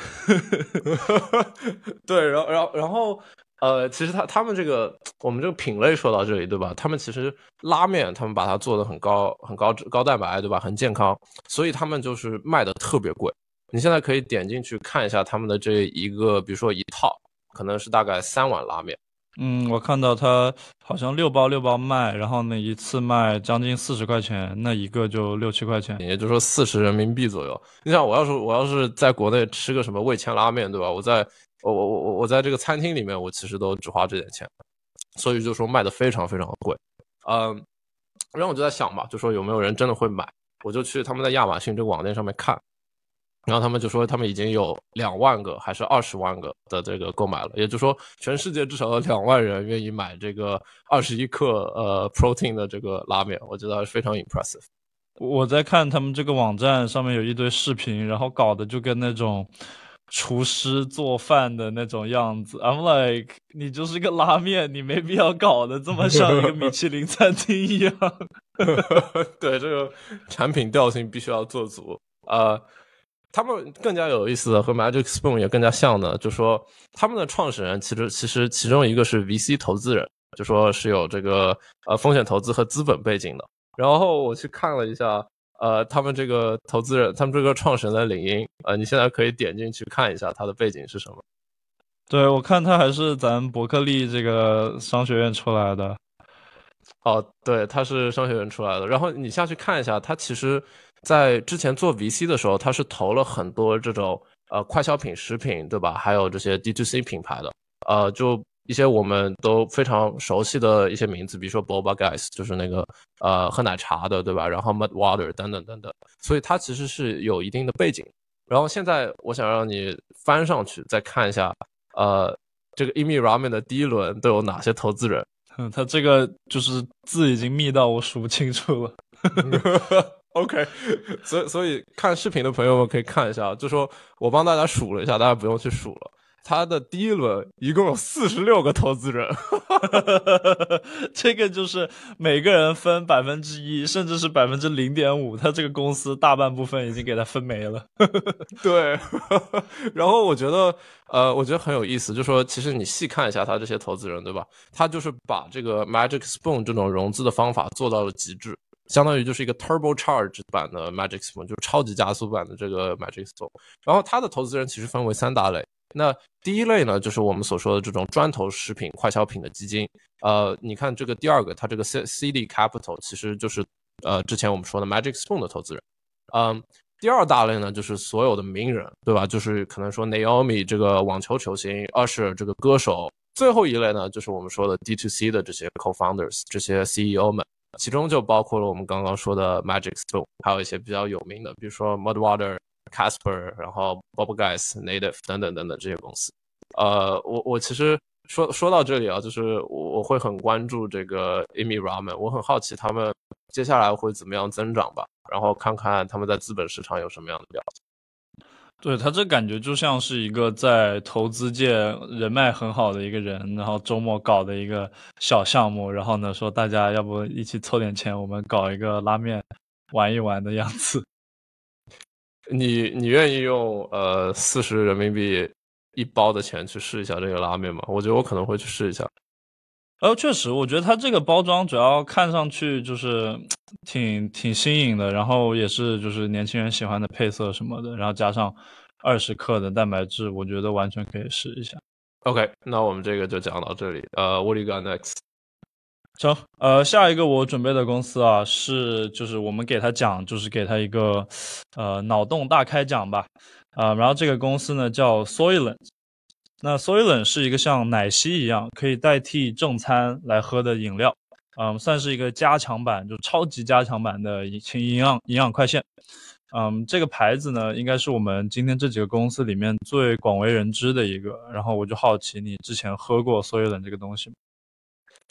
对，然后然后然后。呃，其实他他们这个我们这个品类说到这里，对吧？他们其实拉面，他们把它做的很高、很高脂、高蛋白，对吧？很健康，所以他们就是卖的特别贵。你现在可以点进去看一下他们的这一个，比如说一套，可能是大概三碗拉面。嗯，我看到他好像六包六包卖，然后呢一次卖将近四十块钱，那一个就六七块钱，也就是说四十人民币左右。你想，我要是我要是在国内吃个什么味千拉面，对吧？我在我我我我我在这个餐厅里面，我其实都只花这点钱，所以就说卖的非常非常的贵，嗯，然后我就在想吧，就说有没有人真的会买，我就去他们在亚马逊这个网店上面看，然后他们就说他们已经有两万个还是二十万个的这个购买了，也就是说全世界至少有两万人愿意买这个二十一克呃 protein 的这个拉面，我觉得还是非常 impressive。我在看他们这个网站上面有一堆视频，然后搞的就跟那种。厨师做饭的那种样子，I'm like，你就是个拉面，你没必要搞得这么像一个米其林餐厅一样。对，这个产品调性必须要做足。呃，他们更加有意思的和 Magic Spoon 也更加像的，就说他们的创始人其实其实其中一个是 VC 投资人，就说是有这个呃风险投资和资本背景的。然后我去看了一下。呃，他们这个投资人，他们这个创始人的领英，呃，你现在可以点进去看一下他的背景是什么。对，我看他还是咱伯克利这个商学院出来的。哦，对，他是商学院出来的。然后你下去看一下，他其实在之前做 VC 的时候，他是投了很多这种呃快消品、食品，对吧？还有这些 D2C 品牌的，呃，就。一些我们都非常熟悉的一些名字，比如说 Boba Guys，就是那个呃喝奶茶的，对吧？然后 Mudwater 等等等等，所以它其实是有一定的背景。然后现在我想让你翻上去再看一下，呃，这个 Emi Ramen 的第一轮都有哪些投资人？嗯，他这个就是字已经密到我数不清楚了。OK，所以所以看视频的朋友们可以看一下，就说我帮大家数了一下，大家不用去数了。他的第一轮一共有四十六个投资人，这个就是每个人分百分之一，甚至是百分之零点五，他这个公司大半部分已经给他分没了。对，然后我觉得，呃，我觉得很有意思，就说其实你细看一下他这些投资人，对吧？他就是把这个 Magic Spoon 这种融资的方法做到了极致，相当于就是一个 Turbo Charge 版的 Magic Spoon，就是超级加速版的这个 Magic Spoon。然后他的投资人其实分为三大类。那第一类呢，就是我们所说的这种砖头食品快消品的基金。呃，你看这个第二个，它这个 C C D Capital 其实就是呃之前我们说的 Magic Spoon 的投资人。嗯，第二大类呢，就是所有的名人，对吧？就是可能说 Naomi 这个网球球星，Usher 这个歌手。最后一类呢，就是我们说的 D to C 的这些 Co-founders 这些 CEO 们，其中就包括了我们刚刚说的 Magic Spoon，还有一些比较有名的，比如说 Mudwater。Casper，然后 Bob Guys、Native 等等等等这些公司，呃，我我其实说说到这里啊，就是我我会很关注这个 Amy Ramen，我很好奇他们接下来会怎么样增长吧，然后看看他们在资本市场有什么样的表现。对他这感觉就像是一个在投资界人脉很好的一个人，然后周末搞的一个小项目，然后呢说大家要不一起凑点钱，我们搞一个拉面。玩一玩的样子。你你愿意用呃四十人民币一包的钱去试一下这个拉面吗？我觉得我可能会去试一下。呃，确实，我觉得它这个包装主要看上去就是挺挺新颖的，然后也是就是年轻人喜欢的配色什么的，然后加上二十克的蛋白质，我觉得完全可以试一下。OK，那我们这个就讲到这里。呃，What do you got next？成，呃，下一个我准备的公司啊，是就是我们给他讲，就是给他一个呃脑洞大开讲吧。啊，然后这个公司呢叫 Soylent。那 Soylent 是一个像奶昔一样可以代替正餐来喝的饮料，嗯，算是一个加强版，就超级加强版的营营养营养快线。嗯，这个牌子呢，应该是我们今天这几个公司里面最广为人知的一个。然后我就好奇，你之前喝过 Soylent 这个东西吗？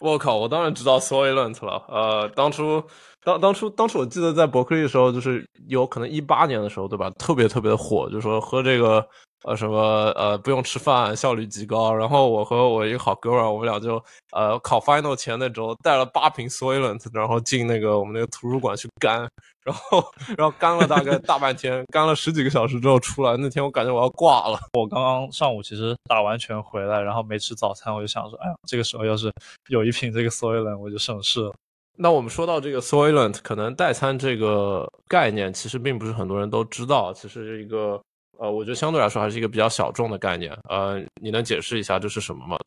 我靠，我当然知道 Soylent 了。呃，当初当当初当初我记得在伯克利的时候，就是有可能一八年的时候，对吧？特别特别的火，就说喝这个。呃，什么呃，不用吃饭，效率极高。然后我和我一个好哥们儿，我们俩就呃考 final 前那周带了八瓶 Soylent，然后进那个我们那个图书馆去干，然后 然后干了大概大半天，干了十几个小时之后出来，那天我感觉我要挂了。我刚刚上午其实打完拳回来，然后没吃早餐，我就想说，哎呀，这个时候要是有一瓶这个 Soylent，我就省事了。那我们说到这个 Soylent，可能代餐这个概念其实并不是很多人都知道，其实是一个。呃，我觉得相对来说还是一个比较小众的概念。呃，你能解释一下这是什么吗？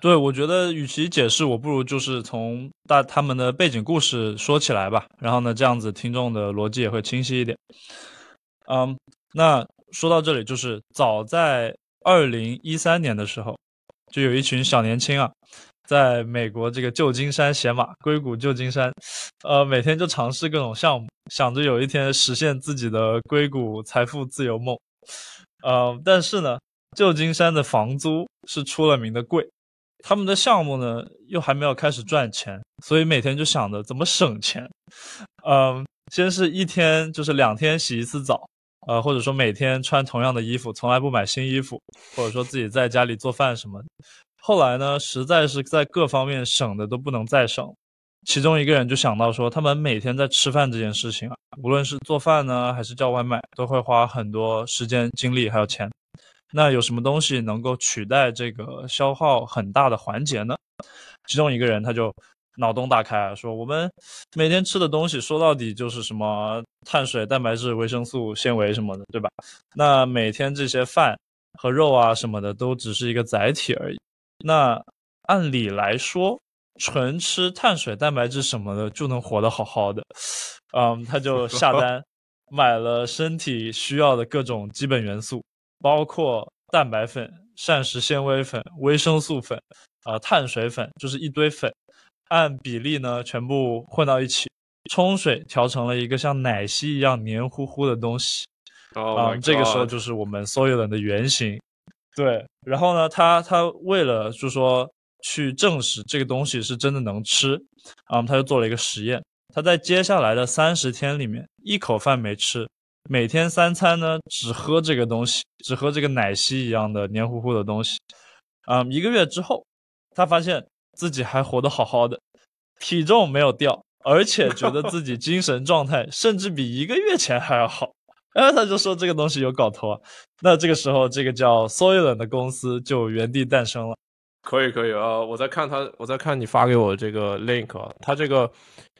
对，我觉得与其解释，我不如就是从大他们的背景故事说起来吧。然后呢，这样子听众的逻辑也会清晰一点。嗯，那说到这里，就是早在二零一三年的时候，就有一群小年轻啊。在美国这个旧金山写马，硅谷旧金山，呃，每天就尝试各种项目，想着有一天实现自己的硅谷财富自由梦。呃，但是呢，旧金山的房租是出了名的贵，他们的项目呢又还没有开始赚钱，所以每天就想着怎么省钱。嗯，先是一天就是两天洗一次澡，呃，或者说每天穿同样的衣服，从来不买新衣服，或者说自己在家里做饭什么。后来呢，实在是在各方面省的都不能再省。其中一个人就想到说，他们每天在吃饭这件事情啊，无论是做饭呢，还是叫外卖，都会花很多时间、精力还有钱。那有什么东西能够取代这个消耗很大的环节呢？其中一个人他就脑洞大开，说我们每天吃的东西说到底就是什么碳水、蛋白质、维生素、纤维什么的，对吧？那每天这些饭和肉啊什么的都只是一个载体而已。那按理来说，纯吃碳水、蛋白质什么的就能活得好好的。嗯，他就下单 买了身体需要的各种基本元素，包括蛋白粉、膳食纤维粉、维生素粉，啊，碳水粉，就是一堆粉，按比例呢全部混到一起，冲水调成了一个像奶昔一样黏糊糊的东西。啊，这个时候就是我们 Soylent 的原型。对，然后呢，他他为了就说去证实这个东西是真的能吃，啊，他就做了一个实验。他在接下来的三十天里面，一口饭没吃，每天三餐呢只喝这个东西，只喝这个奶昔一样的黏糊糊的东西。嗯，一个月之后，他发现自己还活得好好的，体重没有掉，而且觉得自己精神状态甚至比一个月前还要好。然后他就说这个东西有搞头啊，那这个时候这个叫 Soylent 的公司就原地诞生了。可以可以啊，我在看他，我在看你发给我这个 link，他这个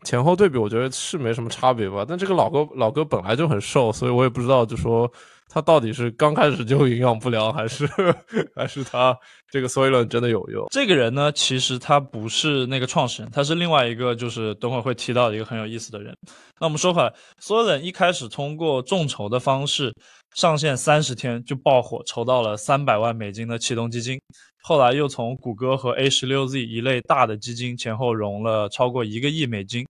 前后对比，我觉得是没什么差别吧。但这个老哥老哥本来就很瘦，所以我也不知道就说。他到底是刚开始就营养不良，还是 还是他这个 Soylen 真的有用？这个人呢，其实他不是那个创始人，他是另外一个，就是等会会提到一个很有意思的人。那我们说回来，Soylen 一开始通过众筹的方式上线三十天就爆火，筹到了三百万美金的启动基金，后来又从谷歌和 A 十六 Z 一类大的基金前后融了超过一个亿美金。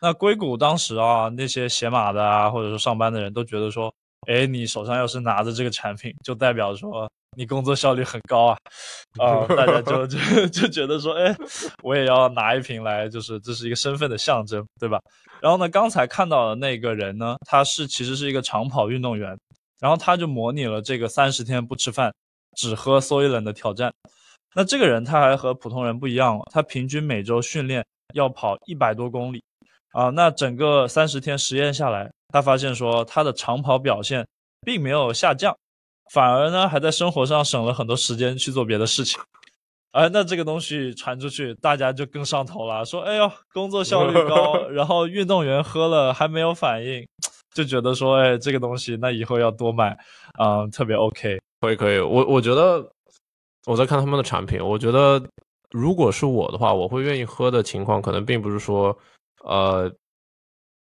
那硅谷当时啊，那些写码的啊，或者说上班的人都觉得说。哎，你手上要是拿着这个产品，就代表说你工作效率很高啊，啊，大家就就就觉得说，哎，我也要拿一瓶来，就是这是一个身份的象征，对吧？然后呢，刚才看到的那个人呢，他是其实是一个长跑运动员，然后他就模拟了这个三十天不吃饭，只喝 Soylent 的挑战。那这个人他还和普通人不一样，他平均每周训练要跑一百多公里。啊，那整个三十天实验下来，他发现说他的长跑表现并没有下降，反而呢还在生活上省了很多时间去做别的事情。哎，那这个东西传出去，大家就更上头了，说哎呦工作效率高，然后运动员喝了还没有反应，就觉得说哎这个东西那以后要多买啊，特别 OK。可以可以，我我觉得我在看他们的产品，我觉得如果是我的话，我会愿意喝的情况，可能并不是说呃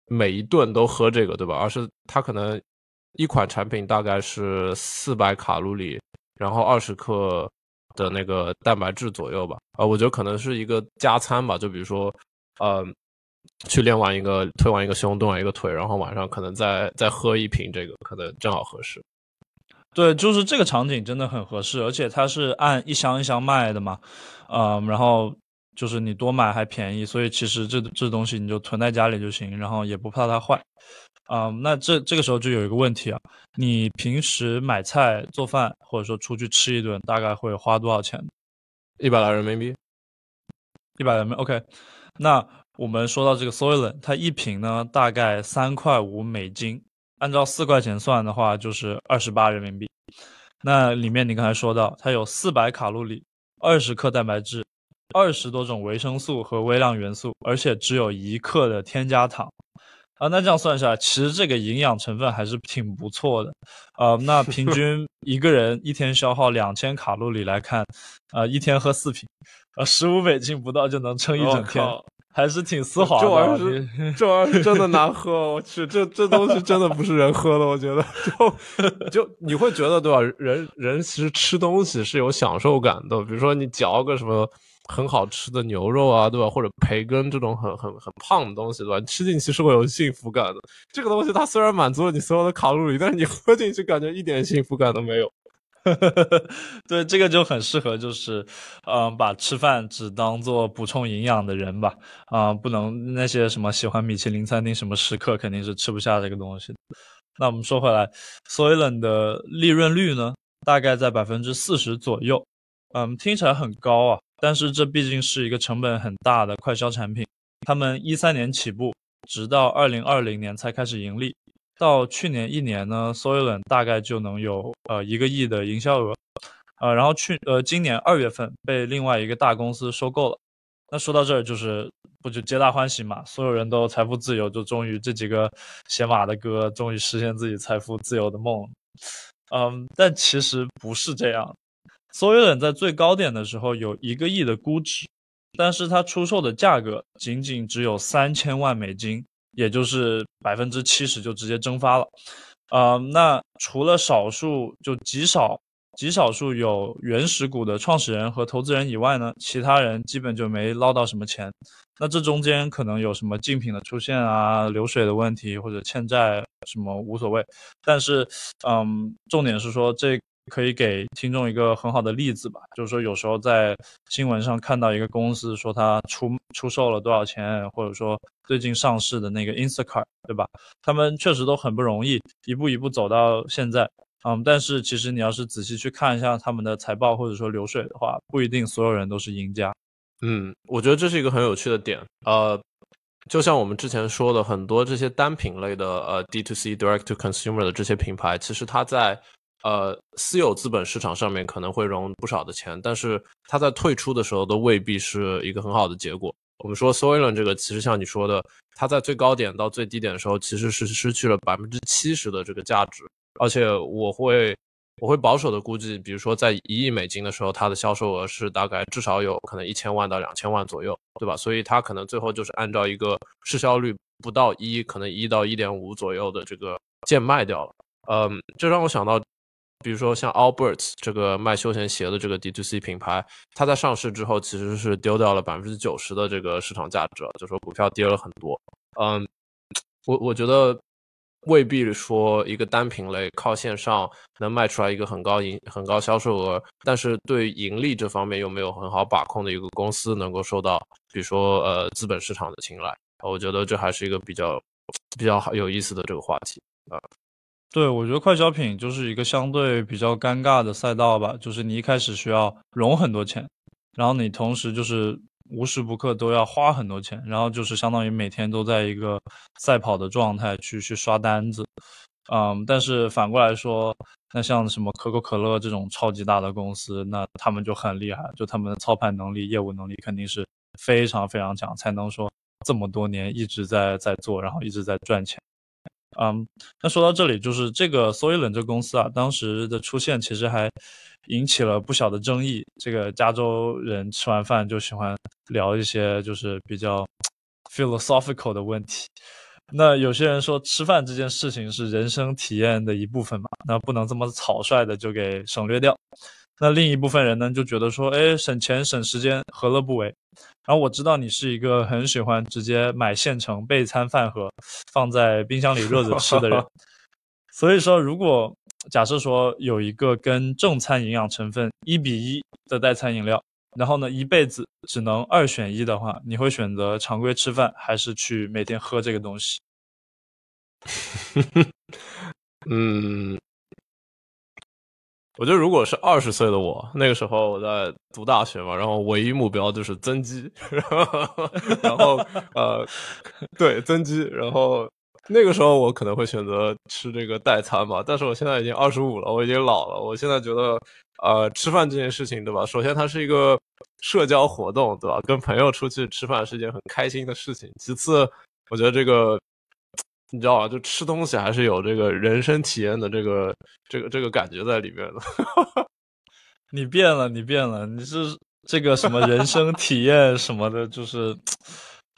每一顿都喝这个，对吧？而是它可能一款产品大概是四百卡路里，然后二十克的那个蛋白质左右吧。啊，我觉得可能是一个加餐吧，就比如说呃去练完一个推完一个胸，动完一个腿，然后晚上可能再再喝一瓶这个，可能正好合适。对，就是这个场景真的很合适，而且它是按一箱一箱卖的嘛，嗯，然后就是你多买还便宜，所以其实这这东西你就囤在家里就行，然后也不怕它坏，啊，那这这个时候就有一个问题啊，你平时买菜做饭或者说出去吃一顿大概会花多少钱？一百来人民币，一百人民币，OK。那我们说到这个 Soylent，它一瓶呢大概三块五美金。按照四块钱算的话，就是二十八人民币。那里面你刚才说到，它有四百卡路里，二十克蛋白质，二十多种维生素和微量元素，而且只有一克的添加糖。啊，那这样算下来，其实这个营养成分还是挺不错的。呃，那 平均一个人一天消耗两千卡路里来看，呃，一天喝四瓶，呃，十五美金不到就能撑一整天。还是挺丝滑的，这玩意儿是这玩意儿是真的难喝，我去，这这东西真的不是人喝的，我觉得就就你会觉得对吧？人人其实吃东西是有享受感的，比如说你嚼个什么很好吃的牛肉啊，对吧？或者培根这种很很很胖的东西，对吧？吃进去是会有幸福感的。这个东西它虽然满足了你所有的卡路里，但是你喝进去感觉一点幸福感都没有。对，这个就很适合，就是，嗯，把吃饭只当做补充营养的人吧，啊，不能那些什么喜欢米其林餐厅什么食客肯定是吃不下这个东西。那我们说回来，Soylent 的利润率呢，大概在百分之四十左右，嗯，听起来很高啊，但是这毕竟是一个成本很大的快消产品，他们一三年起步，直到二零二零年才开始盈利。到去年一年呢，Soylent 大概就能有呃一个亿的营销额，呃，然后去呃今年二月份被另外一个大公司收购了。那说到这儿就是不就皆大欢喜嘛，所有人都财富自由，就终于这几个写马的哥终于实现自己财富自由的梦。嗯，但其实不是这样 Soylen 在最高点的时候有一个亿的估值，但是它出售的价格仅仅只有三千万美金。也就是百分之七十就直接蒸发了，呃，那除了少数就极少极少数有原始股的创始人和投资人以外呢，其他人基本就没捞到什么钱。那这中间可能有什么竞品的出现啊、流水的问题或者欠债什么无所谓，但是，嗯，重点是说这。可以给听众一个很好的例子吧，就是说有时候在新闻上看到一个公司说它出出售了多少钱，或者说最近上市的那个 Instacart，对吧？他们确实都很不容易，一步一步走到现在，嗯，但是其实你要是仔细去看一下他们的财报或者说流水的话，不一定所有人都是赢家。嗯，我觉得这是一个很有趣的点，呃，就像我们之前说的，很多这些单品类的呃 D to C Direct to Consumer 的这些品牌，其实它在呃，私有资本市场上面可能会融不少的钱，但是它在退出的时候都未必是一个很好的结果。我们说 s o y l e n 这个，其实像你说的，它在最高点到最低点的时候，其实是失去了百分之七十的这个价值。而且我会我会保守的估计，比如说在一亿美金的时候，它的销售额是大概至少有可能一千万到两千万左右，对吧？所以它可能最后就是按照一个市销率不到一，可能一到一点五左右的这个贱卖掉了。嗯，这让我想到。比如说像 Allbirds 这个卖休闲鞋的这个 D2C 品牌，它在上市之后其实是丢掉了百分之九十的这个市场价值，就说股票跌了很多。嗯，我我觉得未必说一个单品类靠线上能卖出来一个很高盈很高销售额，但是对盈利这方面又没有很好把控的一个公司能够受到，比如说呃资本市场的青睐。我觉得这还是一个比较比较好有意思的这个话题啊。对，我觉得快消品就是一个相对比较尴尬的赛道吧，就是你一开始需要融很多钱，然后你同时就是无时不刻都要花很多钱，然后就是相当于每天都在一个赛跑的状态去去刷单子。嗯，但是反过来说，那像什么可口可乐这种超级大的公司，那他们就很厉害，就他们的操盘能力、业务能力肯定是非常非常强，才能说这么多年一直在在做，然后一直在赚钱。嗯，那说到这里，就是这个 Soylent 这公司啊，当时的出现其实还引起了不小的争议。这个加州人吃完饭就喜欢聊一些就是比较 philosophical 的问题。那有些人说吃饭这件事情是人生体验的一部分嘛，那不能这么草率的就给省略掉。那另一部分人呢就觉得说，哎，省钱省时间何乐不为？然后我知道你是一个很喜欢直接买现成备餐饭盒放在冰箱里热着吃的人，所以说如果假设说有一个跟正餐营养成分一比一的代餐饮料。然后呢，一辈子只能二选一的话，你会选择常规吃饭，还是去每天喝这个东西？嗯，我觉得如果是二十岁的我，那个时候我在读大学嘛，然后唯一目标就是增肌，然后呃，对增肌，然后那个时候我可能会选择吃这个代餐嘛。但是我现在已经二十五了，我已经老了，我现在觉得。呃，吃饭这件事情，对吧？首先，它是一个社交活动，对吧？跟朋友出去吃饭是一件很开心的事情。其次，我觉得这个，你知道吧？就吃东西还是有这个人生体验的这个这个这个感觉在里面的。你变了，你变了，你是这个什么人生体验什么的，就是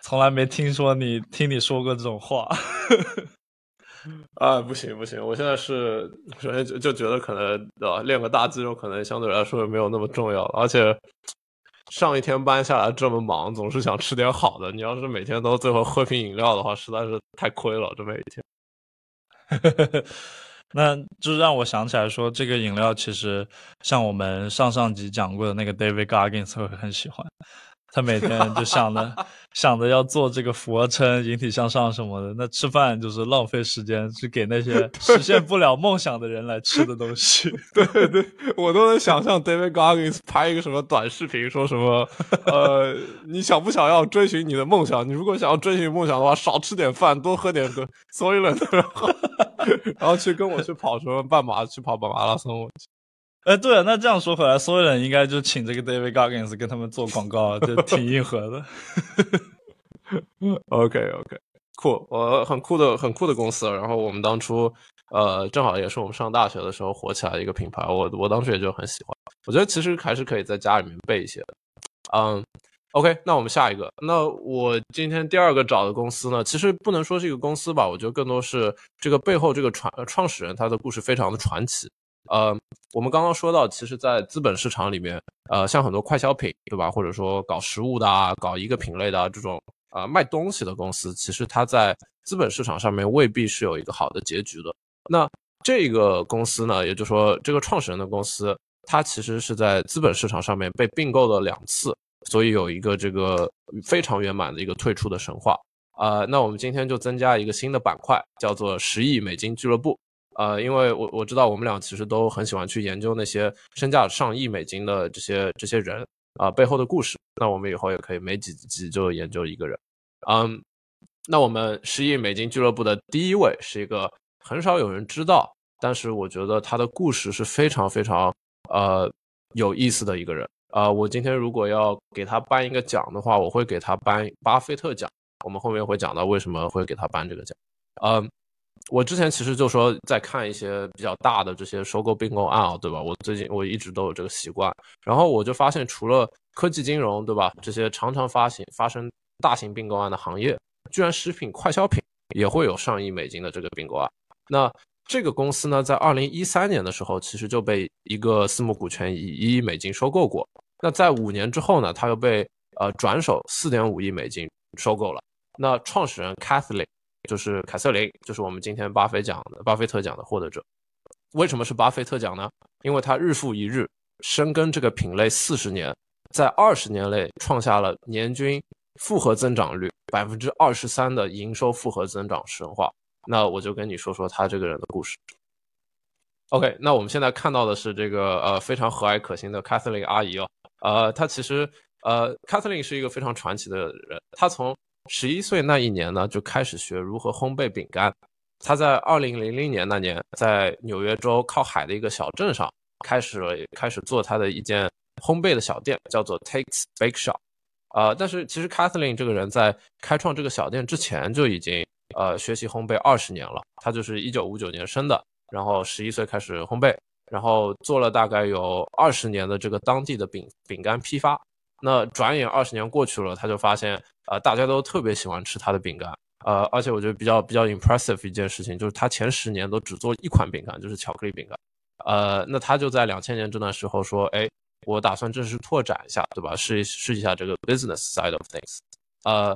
从来没听说你听你说过这种话。啊，不行不行，我现在是首先就就觉得可能对吧，练个大肌肉可能相对来说没有那么重要，而且上一天班下来这么忙，总是想吃点好的。你要是每天都最后喝瓶饮料的话，实在是太亏了。这么一天，那就让我想起来说，这个饮料其实像我们上上集讲过的那个 David Goggins 会很喜欢。他每天就想着想着要做这个俯卧撑、引体向上什么的，那吃饭就是浪费时间，去给那些实现不了梦想的人来吃的东西。对 对，我都能想象 David Goggins 拍一个什么短视频，说什么呃，你想不想要追寻你的梦想？你如果想要追寻梦想的话，少吃点饭，多喝点个 Soylent，然后然后去跟我去跑什么半马，去跑跑马拉松。哎，对了，那这样说回来，所有人应该就请这个 David Goggins 跟他们做广告，就挺硬核的。OK OK，酷，我很酷的很酷的公司。然后我们当初呃，正好也是我们上大学的时候火起来的一个品牌，我我当时也就很喜欢。我觉得其实还是可以在家里面备一些的。嗯，OK，那我们下一个。那我今天第二个找的公司呢，其实不能说是一个公司吧，我觉得更多是这个背后这个创创始人他的故事非常的传奇。呃，我们刚刚说到，其实，在资本市场里面，呃，像很多快消品，对吧？或者说搞食物的啊，搞一个品类的这种，呃，卖东西的公司，其实它在资本市场上面未必是有一个好的结局的。那这个公司呢，也就是说，这个创始人的公司，它其实是在资本市场上面被并购了两次，所以有一个这个非常圆满的一个退出的神话。啊，那我们今天就增加一个新的板块，叫做十亿美金俱乐部。呃，因为我我知道我们俩其实都很喜欢去研究那些身价上亿美金的这些这些人啊背后的故事。那我们以后也可以每几集就研究一个人。嗯，那我们十亿美金俱乐部的第一位是一个很少有人知道，但是我觉得他的故事是非常非常呃有意思的一个人。啊，我今天如果要给他颁一个奖的话，我会给他颁巴菲特奖。我们后面会讲到为什么会给他颁这个奖。嗯。我之前其实就说在看一些比较大的这些收购并购案啊，对吧？我最近我一直都有这个习惯，然后我就发现，除了科技金融，对吧？这些常常发行发生大型并购案的行业，居然食品快消品也会有上亿美金的这个并购案。那这个公司呢，在二零一三年的时候，其实就被一个私募股权以一亿美金收购过。那在五年之后呢，它又被呃转手四点五亿美金收购了。那创始人 Kathleen。就是凯瑟琳，就是我们今天巴菲奖的巴菲特奖的获得者。为什么是巴菲特奖呢？因为他日复一日深耕这个品类四十年，在二十年内创下了年均复合增长率百分之二十三的营收复合增长神话。那我就跟你说说他这个人的故事。OK，那我们现在看到的是这个呃非常和蔼可亲的凯瑟琳阿姨哦，呃，她其实呃，Kathleen 是一个非常传奇的人，她从十一岁那一年呢就开始学如何烘焙饼干。他在二零零零年那年，在纽约州靠海的一个小镇上，开始了开始做他的一间烘焙的小店，叫做 Takes Bake Shop。呃，但是其实 Kathleen 这个人在开创这个小店之前就已经呃学习烘焙二十年了。他就是一九五九年生的，然后十一岁开始烘焙，然后做了大概有二十年的这个当地的饼饼干批发。那转眼二十年过去了，他就发现呃大家都特别喜欢吃他的饼干。呃，而且我觉得比较比较 impressive 一件事情，就是他前十年都只做一款饼干，就是巧克力饼干。呃，那他就在两千年这段时候说，哎，我打算正式拓展一下，对吧？试一试一下这个 business side of things。呃，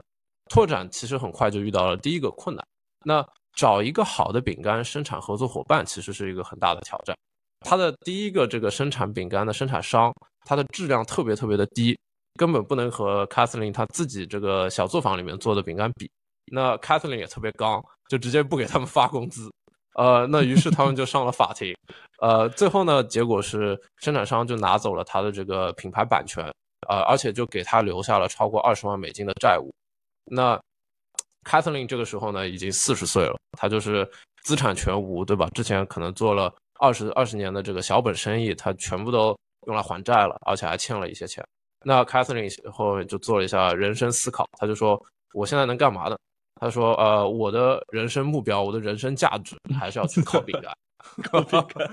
拓展其实很快就遇到了第一个困难，那找一个好的饼干生产合作伙伴其实是一个很大的挑战。他的第一个这个生产饼干的生产商，它的质量特别特别的低，根本不能和 Kathleen 他自己这个小作坊里面做的饼干比。那 Kathleen 也特别刚，就直接不给他们发工资，呃，那于是他们就上了法庭，呃，最后呢，结果是生产商就拿走了他的这个品牌版权，呃，而且就给他留下了超过二十万美金的债务。那 Kathleen 这个时候呢，已经四十岁了，他就是资产全无，对吧？之前可能做了二十二十年的这个小本生意，他全部都用来还债了，而且还欠了一些钱。那 Catherine 后面就做了一下人生思考，他就说：“我现在能干嘛呢？”他说：“呃，我的人生目标，我的人生价值还是要去靠饼干，靠饼干。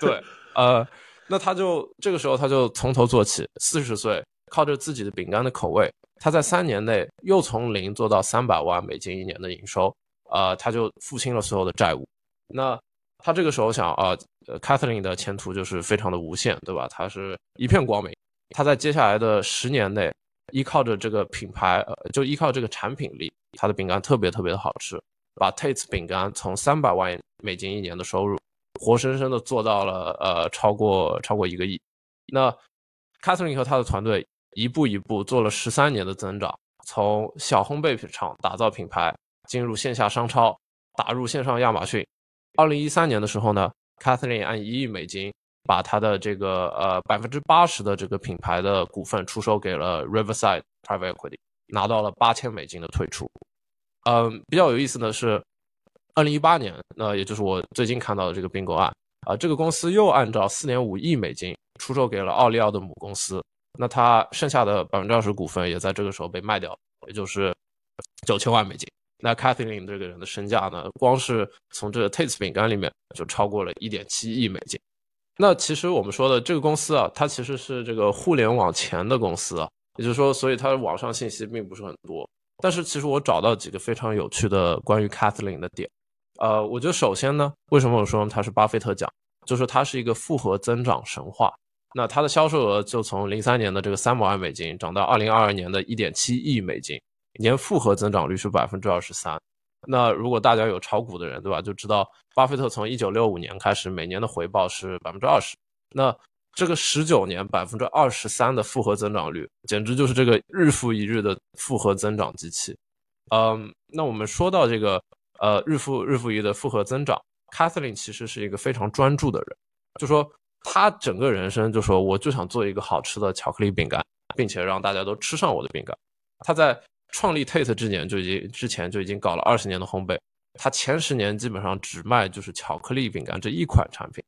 对，呃，那他就这个时候他就从头做起，四十岁，靠着自己的饼干的口味，他在三年内又从零做到三百万美金一年的营收，呃，他就付清了所有的债务。那他这个时候想啊，Kathleen 的前途就是非常的无限，对吧？他是一片光明。他在接下来的十年内，依靠着这个品牌，呃，就依靠这个产品力。”他的饼干特别特别的好吃，把 Tate's 饼干从三百万美金一年的收入，活生生的做到了呃超过超过一个亿。那 Catherine 和他的团队一步一步做了十三年的增长，从小烘焙厂打造品牌，进入线下商超，打入线上亚马逊。二零一三年的时候呢，Catherine 按一亿美金把他的这个呃百分之八十的这个品牌的股份出售给了 Riverside Private Equity。拿到了八千美金的退出，嗯，比较有意思的是，二零一八年，那也就是我最近看到的这个并购案，啊，这个公司又按照四点五亿美金出售给了奥利奥的母公司，那它剩下的百分之二十股份也在这个时候被卖掉，也就是九千万美金。那 Kathleen 这个人的身价呢，光是从这个 Taste 饼干里面就超过了一点七亿美金。那其实我们说的这个公司啊，它其实是这个互联网前的公司啊。也就是说，所以它的网上信息并不是很多。但是其实我找到几个非常有趣的关于 Kathleen 的点。呃，我觉得首先呢，为什么我说它是巴菲特奖？就是它是一个复合增长神话。那它的销售额就从零三年的这个三百万美金涨到二零二二年的一点七亿美金，年复合增长率是百分之二十三。那如果大家有炒股的人，对吧，就知道巴菲特从一九六五年开始每年的回报是百分之二十。那这个十九年百分之二十三的复合增长率，简直就是这个日复一日的复合增长机器。嗯，那我们说到这个呃日复日复一日的复合增长，Kathleen 其实是一个非常专注的人，就说他整个人生就说我就想做一个好吃的巧克力饼干，并且让大家都吃上我的饼干。他在创立 Tate 之年就已经之前就已经搞了二十年的烘焙，他前十年基本上只卖就是巧克力饼干这一款产品。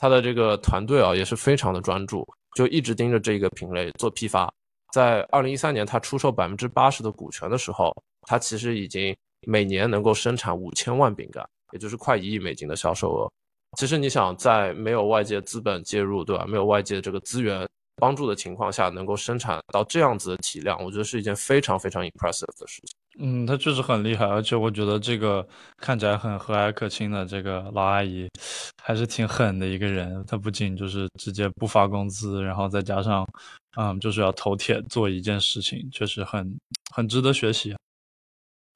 他的这个团队啊也是非常的专注，就一直盯着这个品类做批发。在二零一三年他出售百分之八十的股权的时候，他其实已经每年能够生产五千万饼干，也就是快一亿美金的销售额。其实你想在没有外界资本介入，对吧？没有外界这个资源帮助的情况下，能够生产到这样子的体量，我觉得是一件非常非常 impressive 的事情。嗯，他确实很厉害，而且我觉得这个看起来很和蔼可亲的这个老阿姨，还是挺狠的一个人。她不仅就是直接不发工资，然后再加上，嗯，就是要头铁做一件事情，确实很很值得学习。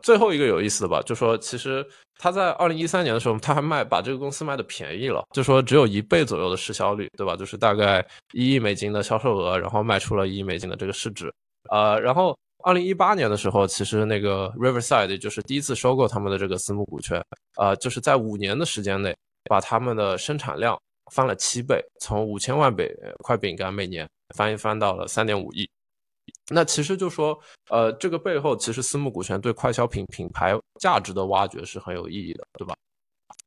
最后一个有意思的吧，就说其实他在二零一三年的时候，他还卖把这个公司卖的便宜了，就说只有一倍左右的市销率，对吧？就是大概一亿美金的销售额，然后卖出了一亿美金的这个市值，呃，然后。二零一八年的时候，其实那个 Riverside 就是第一次收购他们的这个私募股权，呃，就是在五年的时间内，把他们的生产量翻了七倍，从五千万饼块饼干每年翻一翻到了三点五亿。那其实就说，呃，这个背后其实私募股权对快消品品牌价值的挖掘是很有意义的，对吧？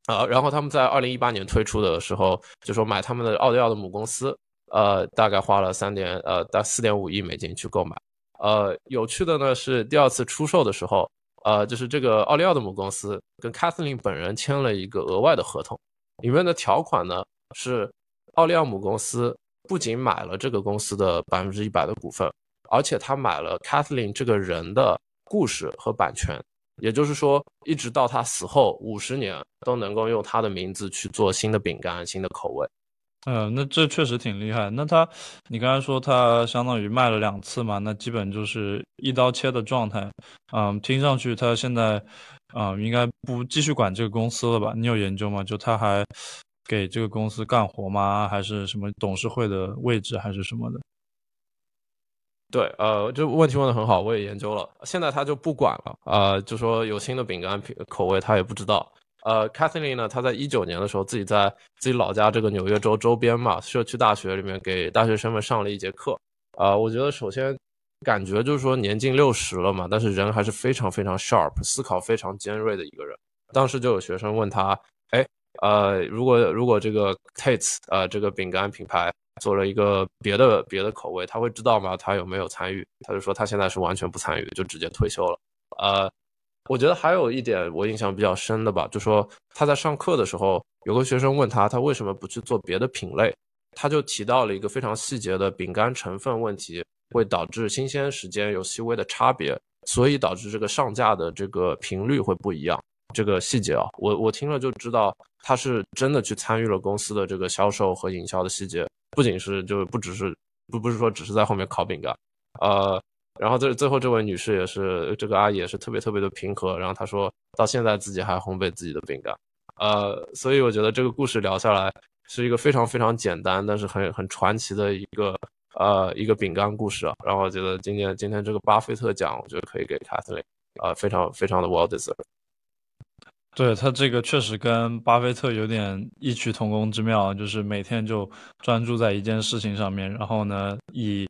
啊，然后他们在二零一八年推出的时候，就说买他们的奥利奥的母公司，呃，大概花了三点呃大四点五亿美金去购买。呃，有趣的呢是第二次出售的时候，呃，就是这个奥利奥的母公司跟 Kathleen 本人签了一个额外的合同，里面的条款呢是奥利奥母公司不仅买了这个公司的百分之一百的股份，而且他买了 Kathleen 这个人的故事和版权。也就是说，一直到他死后五十年，都能够用他的名字去做新的饼干、新的口味。嗯，那这确实挺厉害。那他，你刚才说他相当于卖了两次嘛？那基本就是一刀切的状态。嗯，听上去他现在，嗯，应该不继续管这个公司了吧？你有研究吗？就他还给这个公司干活吗？还是什么董事会的位置，还是什么的？对，呃，这问题问的很好，我也研究了。现在他就不管了，呃，就说有新的饼干口味，他也不知道。呃，Kathleen 呢，他在一九年的时候，自己在自己老家这个纽约州周边嘛，社区大学里面给大学生们上了一节课。啊，我觉得首先感觉就是说年近六十了嘛，但是人还是非常非常 sharp，思考非常尖锐的一个人。当时就有学生问他，哎，呃，如果如果这个 Tate 呃这个饼干品牌。做了一个别的别的口味，他会知道吗？他有没有参与？他就说他现在是完全不参与，就直接退休了。呃，我觉得还有一点我印象比较深的吧，就说他在上课的时候，有个学生问他，他为什么不去做别的品类？他就提到了一个非常细节的饼干成分问题，会导致新鲜时间有细微的差别，所以导致这个上架的这个频率会不一样。这个细节啊，我我听了就知道他是真的去参与了公司的这个销售和营销的细节。不仅是就不只是不不是说只是在后面烤饼干，呃，然后这最后这位女士也是这个阿姨也是特别特别的平和，然后她说到现在自己还烘焙自己的饼干，呃，所以我觉得这个故事聊下来是一个非常非常简单，但是很很传奇的一个呃一个饼干故事啊。然后我觉得今天今天这个巴菲特奖，我觉得可以给 Kathleen，啊，非常非常的 well deserved。对他这个确实跟巴菲特有点异曲同工之妙，就是每天就专注在一件事情上面，然后呢，以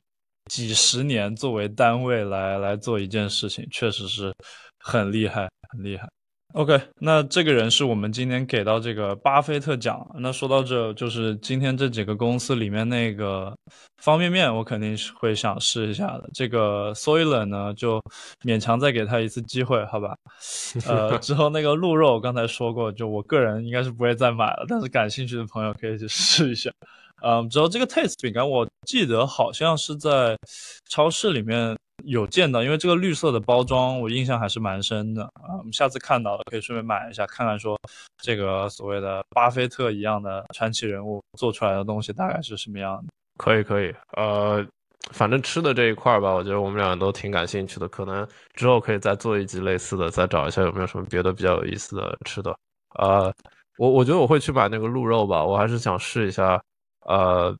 几十年作为单位来来做一件事情，确实是很厉害，很厉害。OK，那这个人是我们今天给到这个巴菲特奖。那说到这，就是今天这几个公司里面那个方便面，我肯定是会想试一下的。这个 Soylent 呢，就勉强再给他一次机会，好吧？呃，之后那个鹿肉，刚才说过，就我个人应该是不会再买了，但是感兴趣的朋友可以去试一下。嗯，之后这个 Taste 饼干，我记得好像是在超市里面。有见到，因为这个绿色的包装，我印象还是蛮深的啊。我们下次看到了，可以顺便买一下，看看说这个所谓的巴菲特一样的传奇人物做出来的东西大概是什么样。可以，可以，呃，反正吃的这一块吧，我觉得我们俩都挺感兴趣的，可能之后可以再做一集类似的，再找一下有没有什么别的比较有意思的吃的。呃，我我觉得我会去买那个鹿肉吧，我还是想试一下，呃。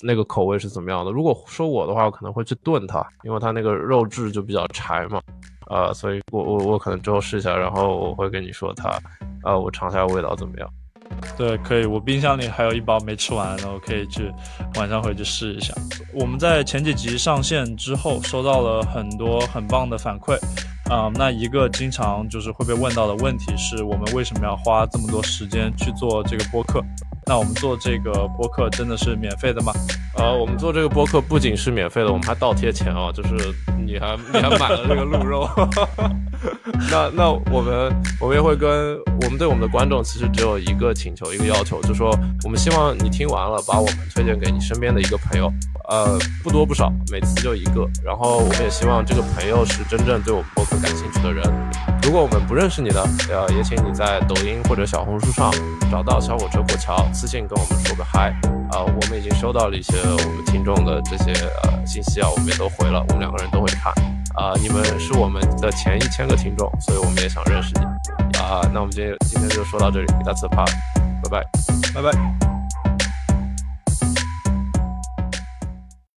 那个口味是怎么样的？如果说我的话，我可能会去炖它，因为它那个肉质就比较柴嘛，呃，所以我我我可能之后试一下，然后我会跟你说它，呃，我尝一下味道怎么样。对，可以，我冰箱里还有一包没吃完，然后可以去晚上回去试一下。我们在前几集上线之后，收到了很多很棒的反馈。啊，那一个经常就是会被问到的问题是我们为什么要花这么多时间去做这个播客？那我们做这个播客真的是免费的吗？呃，我们做这个播客不仅是免费的，我们还倒贴钱啊，就是你还你还买了这个鹿肉。那那我们我们也会跟我们对我们的观众其实只有一个请求一个要求，就说我们希望你听完了把我们推荐给你身边的一个朋友。呃，不多不少，每次就一个。然后我们也希望这个朋友是真正对我们播客感兴趣的人。如果我们不认识你的，呃，也请你在抖音或者小红书上找到小火车过桥，私信跟我们说个嗨。啊，我们已经收到了一些我们听众的这些呃信息啊，我们也都回了，我们两个人都会看。啊，你们是我们的前一千个听众，所以我们也想认识你。啊，那我们今天今天就说到这里，That's the part，拜拜，拜拜。